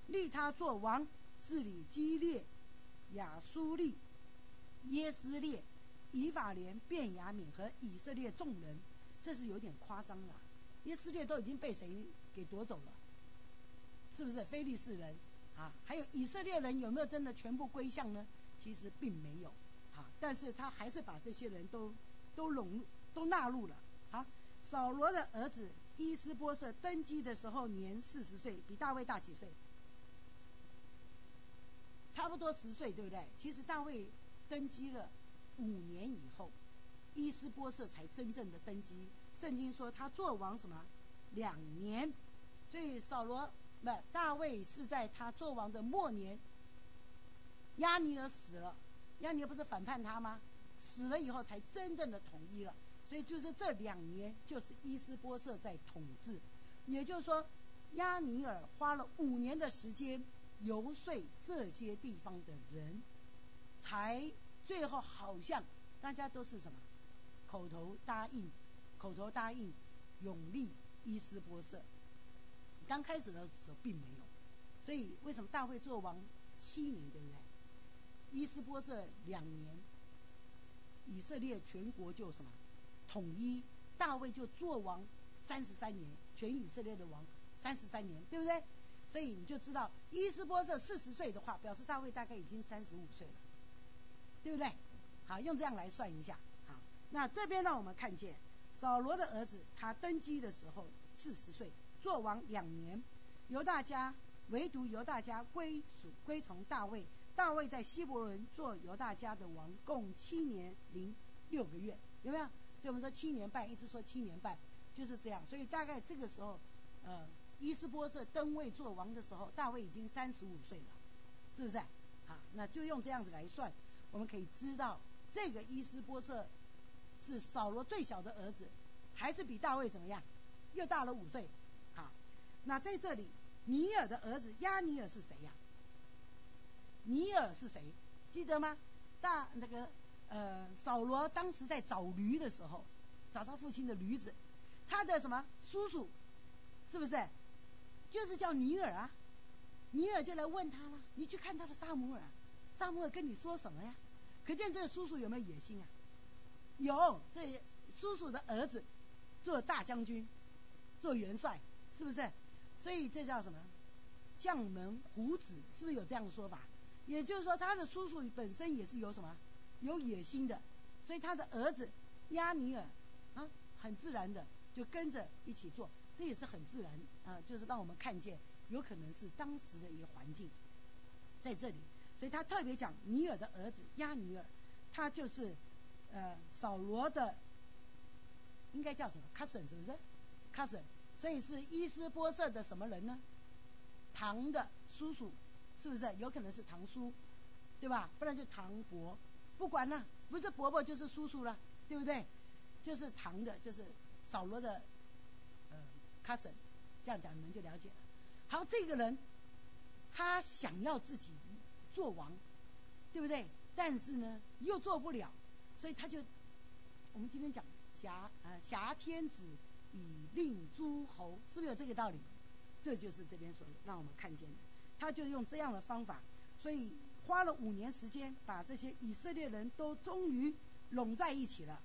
Speaker 1: 立他做王，治理基列、亚苏利、耶斯列、以法莲、便雅悯和以色列众人，这是有点夸张了。耶斯列都已经被谁给夺走了？是不是非利士人？啊，还有以色列人有没有真的全部归向呢？其实并没有。啊，但是他还是把这些人都都拢都纳入了。好，扫罗的儿子伊斯波瑟登基的时候年四十岁，比大卫大几岁？差不多十岁，对不对？其实大卫登基了五年以后，伊斯波瑟才真正的登基。圣经说他做王什么两年，所以扫罗不大卫是在他做王的末年，亚尼尔死了，亚尼尔不是反叛他吗？死了以后才真正的统一了。所以就是这两年就是伊斯波瑟在统治，也就是说亚尼尔花了五年的时间。游说这些地方的人，才最后好像大家都是什么口头答应，口头答应永立伊斯波瑟。刚开始的时候并没有，所以为什么大卫做王七年，对不对？伊斯波瑟两年，以色列全国就什么统一，大卫就做王三十三年，全以色列的王三十三年，对不对？所以你就知道，伊斯波瑟四十岁的话，表示大卫大概已经三十五岁了，对不对？好，用这样来算一下。好，那这边让我们看见，扫罗的儿子他登基的时候四十岁，做王两年，犹大家唯独犹大家归属归从大卫，大卫在希伯伦做犹大家的王，共七年零六个月，有没有？所以我们说七年半，一直说七年半，就是这样。所以大概这个时候，呃。伊斯波瑟登位做王的时候，大卫已经三十五岁了，是不是？啊，那就用这样子来算，我们可以知道这个伊斯波瑟是扫罗最小的儿子，还是比大卫怎么样？又大了五岁。好，那在这里，尼尔的儿子亚尼尔是谁呀？尼尔是谁？记得吗？大那个呃，扫罗当时在找驴的时候，找他父亲的驴子，他的什么叔叔，是不是？就是叫尼尔啊，尼尔就来问他了。你去看他的萨姆尔，萨姆尔跟你说什么呀？可见这个叔叔有没有野心啊？有这叔叔的儿子做大将军，做元帅，是不是？所以这叫什么？将门虎子，是不是有这样的说法？也就是说，他的叔叔本身也是有什么？有野心的，所以他的儿子亚尼尔啊，很自然的就跟着一起做，这也是很自然啊，就是让我们看见有可能是当时的一个环境在这里。所以他特别讲尼尔的儿子亚尼尔，他就是呃扫罗的，应该叫什么 cousin 是不是？cousin，所以是伊斯波瑟的什么人呢？堂的叔叔，是不是？有可能是堂叔，对吧？不然就堂伯。不管了，不是伯伯就是叔叔了，对不对？就是堂的，就是扫罗的，他省这样讲你们就了解了。好，这个人他想要自己做王，对不对？但是呢，又做不了，所以他就，我们今天讲挟啊挟天子以令诸侯，是不是有这个道理？这就是这边所让我们看见的，他就用这样的方法，所以。花了五年时间，把这些以色列人都终于拢在一起了。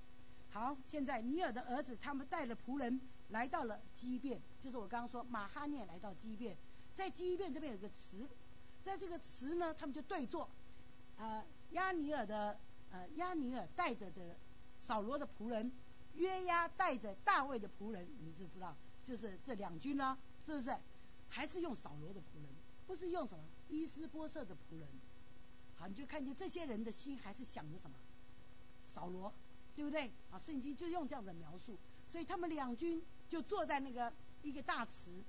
Speaker 1: 好，现在尼尔的儿子他们带了仆人来到了基变，就是我刚刚说马哈涅来到基变，在基变这边有个词，在这个词呢，他们就对坐。呃，亚尼尔的呃亚尼尔带着的扫罗的仆人，约押带着大卫的仆人，你就知道，就是这两军呢，是不是？还是用扫罗的仆人，不是用什么伊斯波瑟的仆人。好你就看见这些人的心还是想着什么，扫罗，对不对？啊，圣经就用这样的描述，所以他们两军就坐在那个一个大池，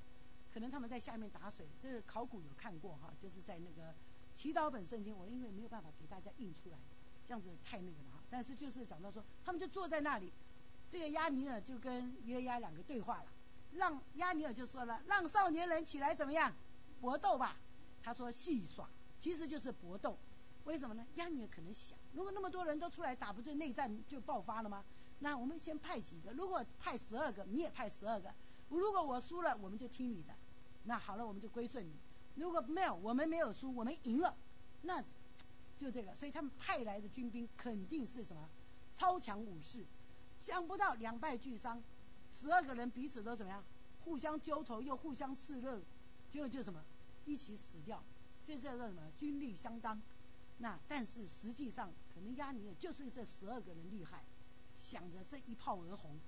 Speaker 1: 可能他们在下面打水。这个考古有看过哈，就是在那个祈祷本圣经，我因为没有办法给大家印出来，这样子太那个了哈。但是就是讲到说，他们就坐在那里，这个亚尼尔就跟约押两个对话了，让亚尼尔就说了，让少年人起来怎么样搏斗吧？他说戏耍，其实就是搏斗。为什么呢？亚尼尔可能想，如果那么多人都出来打，不就内战就爆发了吗？那我们先派几个，如果派十二个，你也派十二个。如果我输了，我们就听你的。那好了，我们就归顺你。如果没有，我们没有输，我们赢了，那就这个。所以他们派来的军兵肯定是什么超强武士。想不到两败俱伤，十二个人彼此都怎么样？互相揪头又互相刺热，结果就什么一起死掉。这叫做什么？军力相当。那但是实际上，可能亚尼尔就是这十二个人厉害，想着这一炮而红，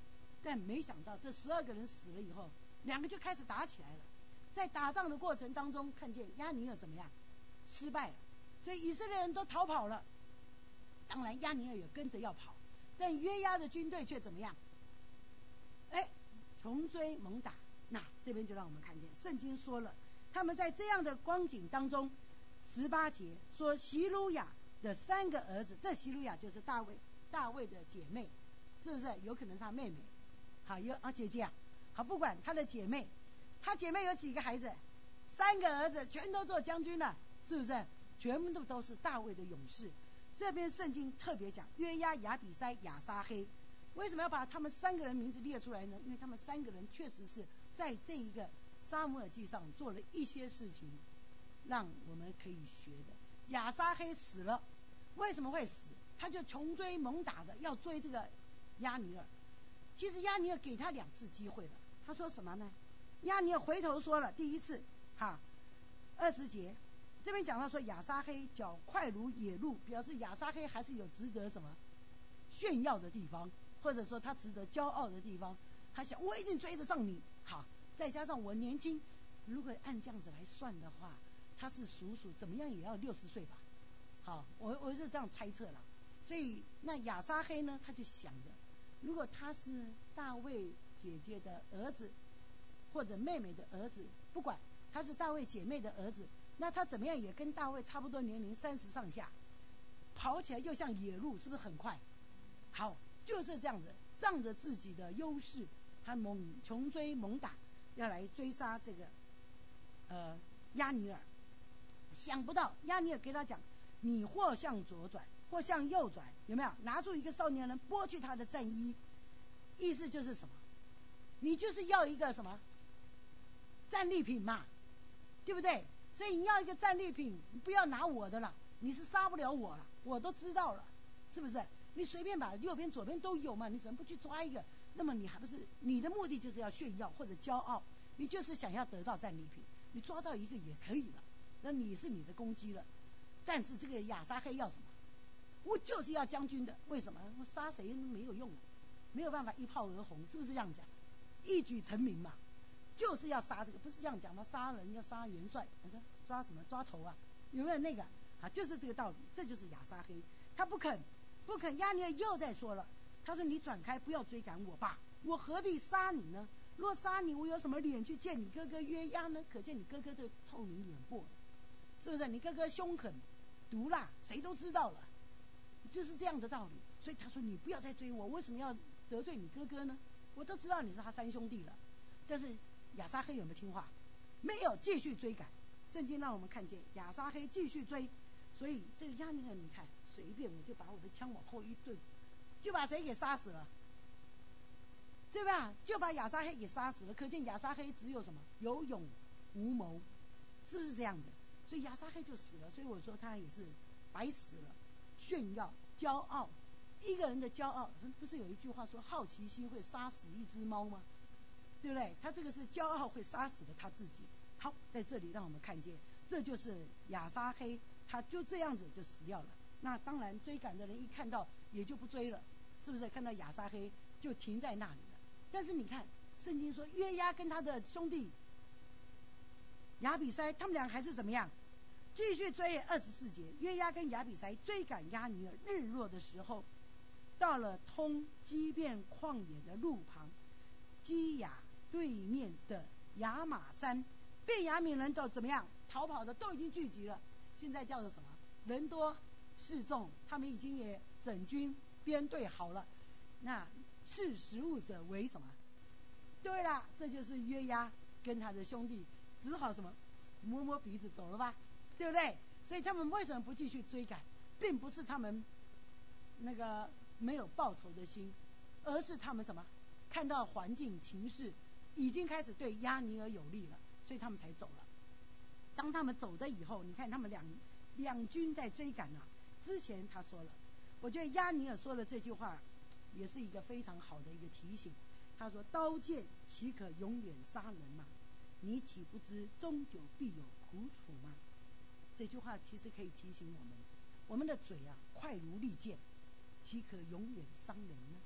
Speaker 1: 但没想到这十二个人死了以后，两个就开始打起来了。在打仗的过程当中，看见亚尼尔怎么样，失败了，所以以色列人都逃跑了。当然亚尼尔也跟着要跑，但约押的军队却怎么样？哎，穷追猛打。那这边就让我们看见，圣经说了，他们在这样的光景当中。十八节说，希鲁雅的三个儿子，这希鲁雅就是大卫，大卫的姐妹，是不是？有可能是他妹妹，好，有啊姐姐啊，好，不管他的姐妹，他姐妹有几个孩子？三个儿子，全都做将军了，是不是？全部都都是大卫的勇士。这边圣经特别讲约押、亚比塞、亚沙黑，为什么要把他们三个人名字列出来呢？因为他们三个人确实是在这一个沙姆尔记上做了一些事情。让我们可以学的，亚沙黑死了，为什么会死？他就穷追猛打的要追这个亚尼尔。其实亚尼尔给他两次机会了，他说什么呢？亚尼尔回头说了，第一次，哈，二十节这边讲到说亚沙黑脚快如野鹿，表示亚沙黑还是有值得什么炫耀的地方，或者说他值得骄傲的地方。他想我一定追得上你，好，再加上我年轻，如果按这样子来算的话。他是叔叔，怎么样也要六十岁吧？好，我我是这样猜测了。所以那亚沙黑呢，他就想着，如果他是大卫姐姐的儿子，或者妹妹的儿子，不管他是大卫姐妹的儿子，那他怎么样也跟大卫差不多年龄，三十上下，跑起来又像野鹿，是不是很快？好，就是这样子，仗着自己的优势，他猛穷追猛打，要来追杀这个呃亚尼尔。想不到亚尼尔给他讲，你或向左转，或向右转，有没有？拿出一个少年人剥去他的战衣，意思就是什么？你就是要一个什么战利品嘛，对不对？所以你要一个战利品，不要拿我的了，你是杀不了我了，我都知道了，是不是？你随便把右边、左边都有嘛，你怎么不去抓一个？那么你还不是你的目的就是要炫耀或者骄傲，你就是想要得到战利品，你抓到一个也可以了，那你是你的攻击了。但是这个亚沙黑要什么？我就是要将军的，为什么？我杀谁没有用，没有办法一炮而红，是不是这样讲？一举成名嘛，就是要杀这个，不是这样讲吗？杀人要杀元帅，我说抓什么？抓头啊？有没有那个？啊，就是这个道理，这就是亚沙黑，他不肯。不肯，亚尼尔又在说了。他说：“你转开，不要追赶我吧，我何必杀你呢？若杀你，我有什么脸去见你哥哥约押呢？可见你哥哥的臭名远播，是不是？你哥哥凶狠、毒辣，谁都知道了，就是这样的道理。所以他说：你不要再追我，为什么要得罪你哥哥呢？我都知道你是他三兄弟了。但是亚沙黑有没有听话？没有，继续追赶。圣经让我们看见亚沙黑继续追，所以这个亚尼尔，你看。”随便我就把我的枪往后一顿，就把谁给杀死了，对吧？就把亚沙黑给杀死了。可见亚沙黑只有什么有勇无谋，是不是这样子？所以亚沙黑就死了。所以我说他也是白死了。炫耀、骄傲，一个人的骄傲，不是有一句话说好奇心会杀死一只猫吗？对不对？他这个是骄傲会杀死了他自己。好，在这里让我们看见，这就是亚沙黑，他就这样子就死掉了。那当然，追赶的人一看到也就不追了，是不是？看到亚沙黑就停在那里了。但是你看，圣经说约押跟他的兄弟亚比塞，他们俩还是怎么样？继续追二十四节，约押跟亚比塞追赶亚尼尔，日落的时候，到了通基遍旷野的路旁，基亚对面的亚马山，便雅悯人都怎么样？逃跑的都已经聚集了。现在叫做什么？人多。势众，他们已经也整军编队好了。那视食物者为什么？对了，这就是约押跟他的兄弟只好什么摸摸鼻子走了吧，对不对？所以他们为什么不继续追赶，并不是他们那个没有报仇的心，而是他们什么看到环境情势已经开始对亚尼尔有利了，所以他们才走了。当他们走的以后，你看他们两两军在追赶啊。之前他说了，我觉得亚尼尔说的这句话，也是一个非常好的一个提醒。他说：“刀剑岂可永远杀人吗？你岂不知终究必有苦楚吗？”这句话其实可以提醒我们：我们的嘴啊，快如利剑，岂可永远伤人呢？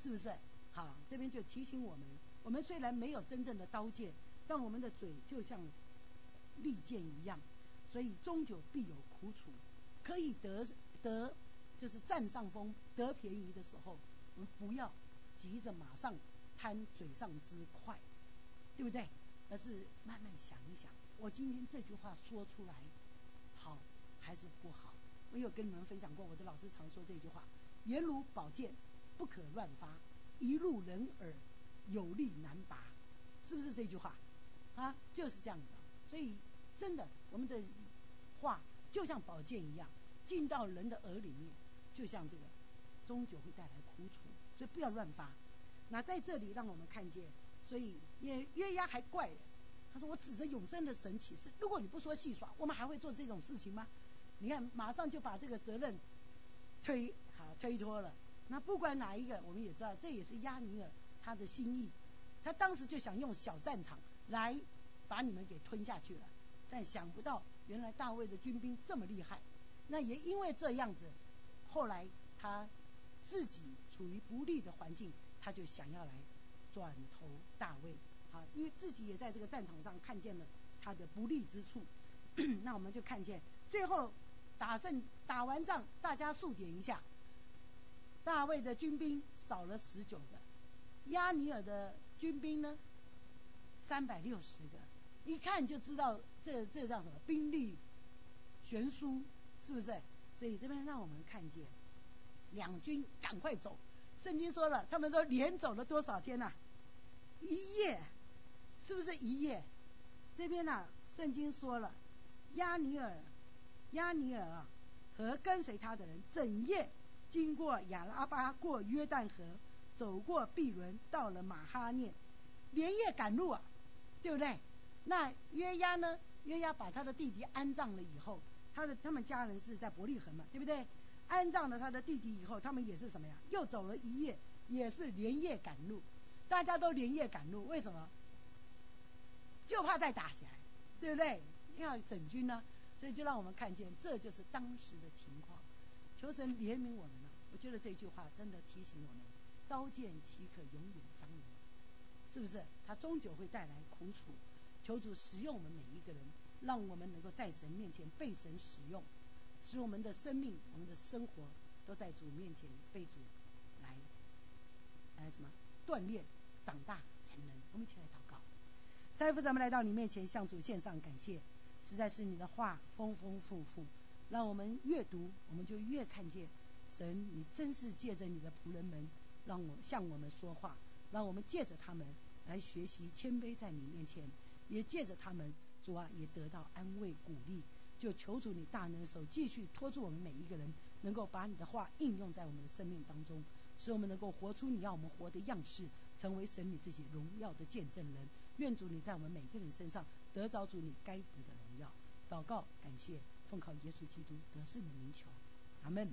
Speaker 1: 是不是？好，这边就提醒我们：我们虽然没有真正的刀剑，但我们的嘴就像利剑一样，所以终究必有苦楚。可以得得，就是占上风、得便宜的时候，我们不要急着马上贪嘴上之快，对不对？而是慢慢想一想，我今天这句话说出来，好还是不好？我有跟你们分享过，我的老师常说这句话：言如宝剑，不可乱发；一入人耳，有力难拔。是不是这句话？啊，就是这样子。所以真的，我们的话就像宝剑一样。进到人的耳里面，就像这个，终究会带来苦楚，所以不要乱发。那在这里让我们看见，所以也约押还怪，他说我指着永生的神起誓，如果你不说戏耍，我们还会做这种事情吗？你看马上就把这个责任推好推脱了。那不管哪一个，我们也知道这也是亚尼尔他的心意，他当时就想用小战场来把你们给吞下去了，但想不到原来大卫的军兵这么厉害。那也因为这样子，后来他自己处于不利的环境，他就想要来转投大卫，啊，因为自己也在这个战场上看见了他的不利之处。那我们就看见最后打胜打完仗，大家数点一下，大卫的军兵少了十九个，亚尼尔的军兵呢三百六十个，一看就知道这这叫什么兵力悬殊。是不是？所以这边让我们看见，两军赶快走。圣经说了，他们都连走了多少天呐？一夜，是不是一夜？这边呢，圣经说了，亚尼尔，亚尼尔啊，和跟随他的人，整夜经过亚拉巴，过约旦河，走过毕伦，到了马哈念，连夜赶路啊，对不对？那约押呢？约押把他的弟弟安葬了以后。他的他们家人是在伯利恒嘛，对不对？安葬了他的弟弟以后，他们也是什么呀？又走了一夜，也是连夜赶路。大家都连夜赶路，为什么？就怕再打起来，对不对？要整军呢，所以就让我们看见，这就是当时的情况。求神怜悯我们了。我觉得这句话真的提醒我们：刀剑岂可永远伤人？是不是？它终究会带来苦楚。求主使用我们每一个人，让我们能够在神面前被神使用，使我们的生命、我们的生活都在主面前被主来来什么锻炼、长大成人。我们一起来祷告。在父，咱们来到你面前，向主献上感谢。实在是你的话丰丰富富，让我们越读，我们就越看见神，你真是借着你的仆人们，让我向我们说话，让我们借着他们来学习谦卑在你面前，也借着他们，主啊，也得到安慰鼓励。就求主你大能手继续托住我们每一个人，能够把你的话应用在我们的生命当中，使我们能够活出你要我们活的样式，成为神你自己荣耀的见证人。愿主你在我们每个人身上得着主你该得的荣耀。祷告，感谢，奉靠耶稣基督得胜的名求，阿门。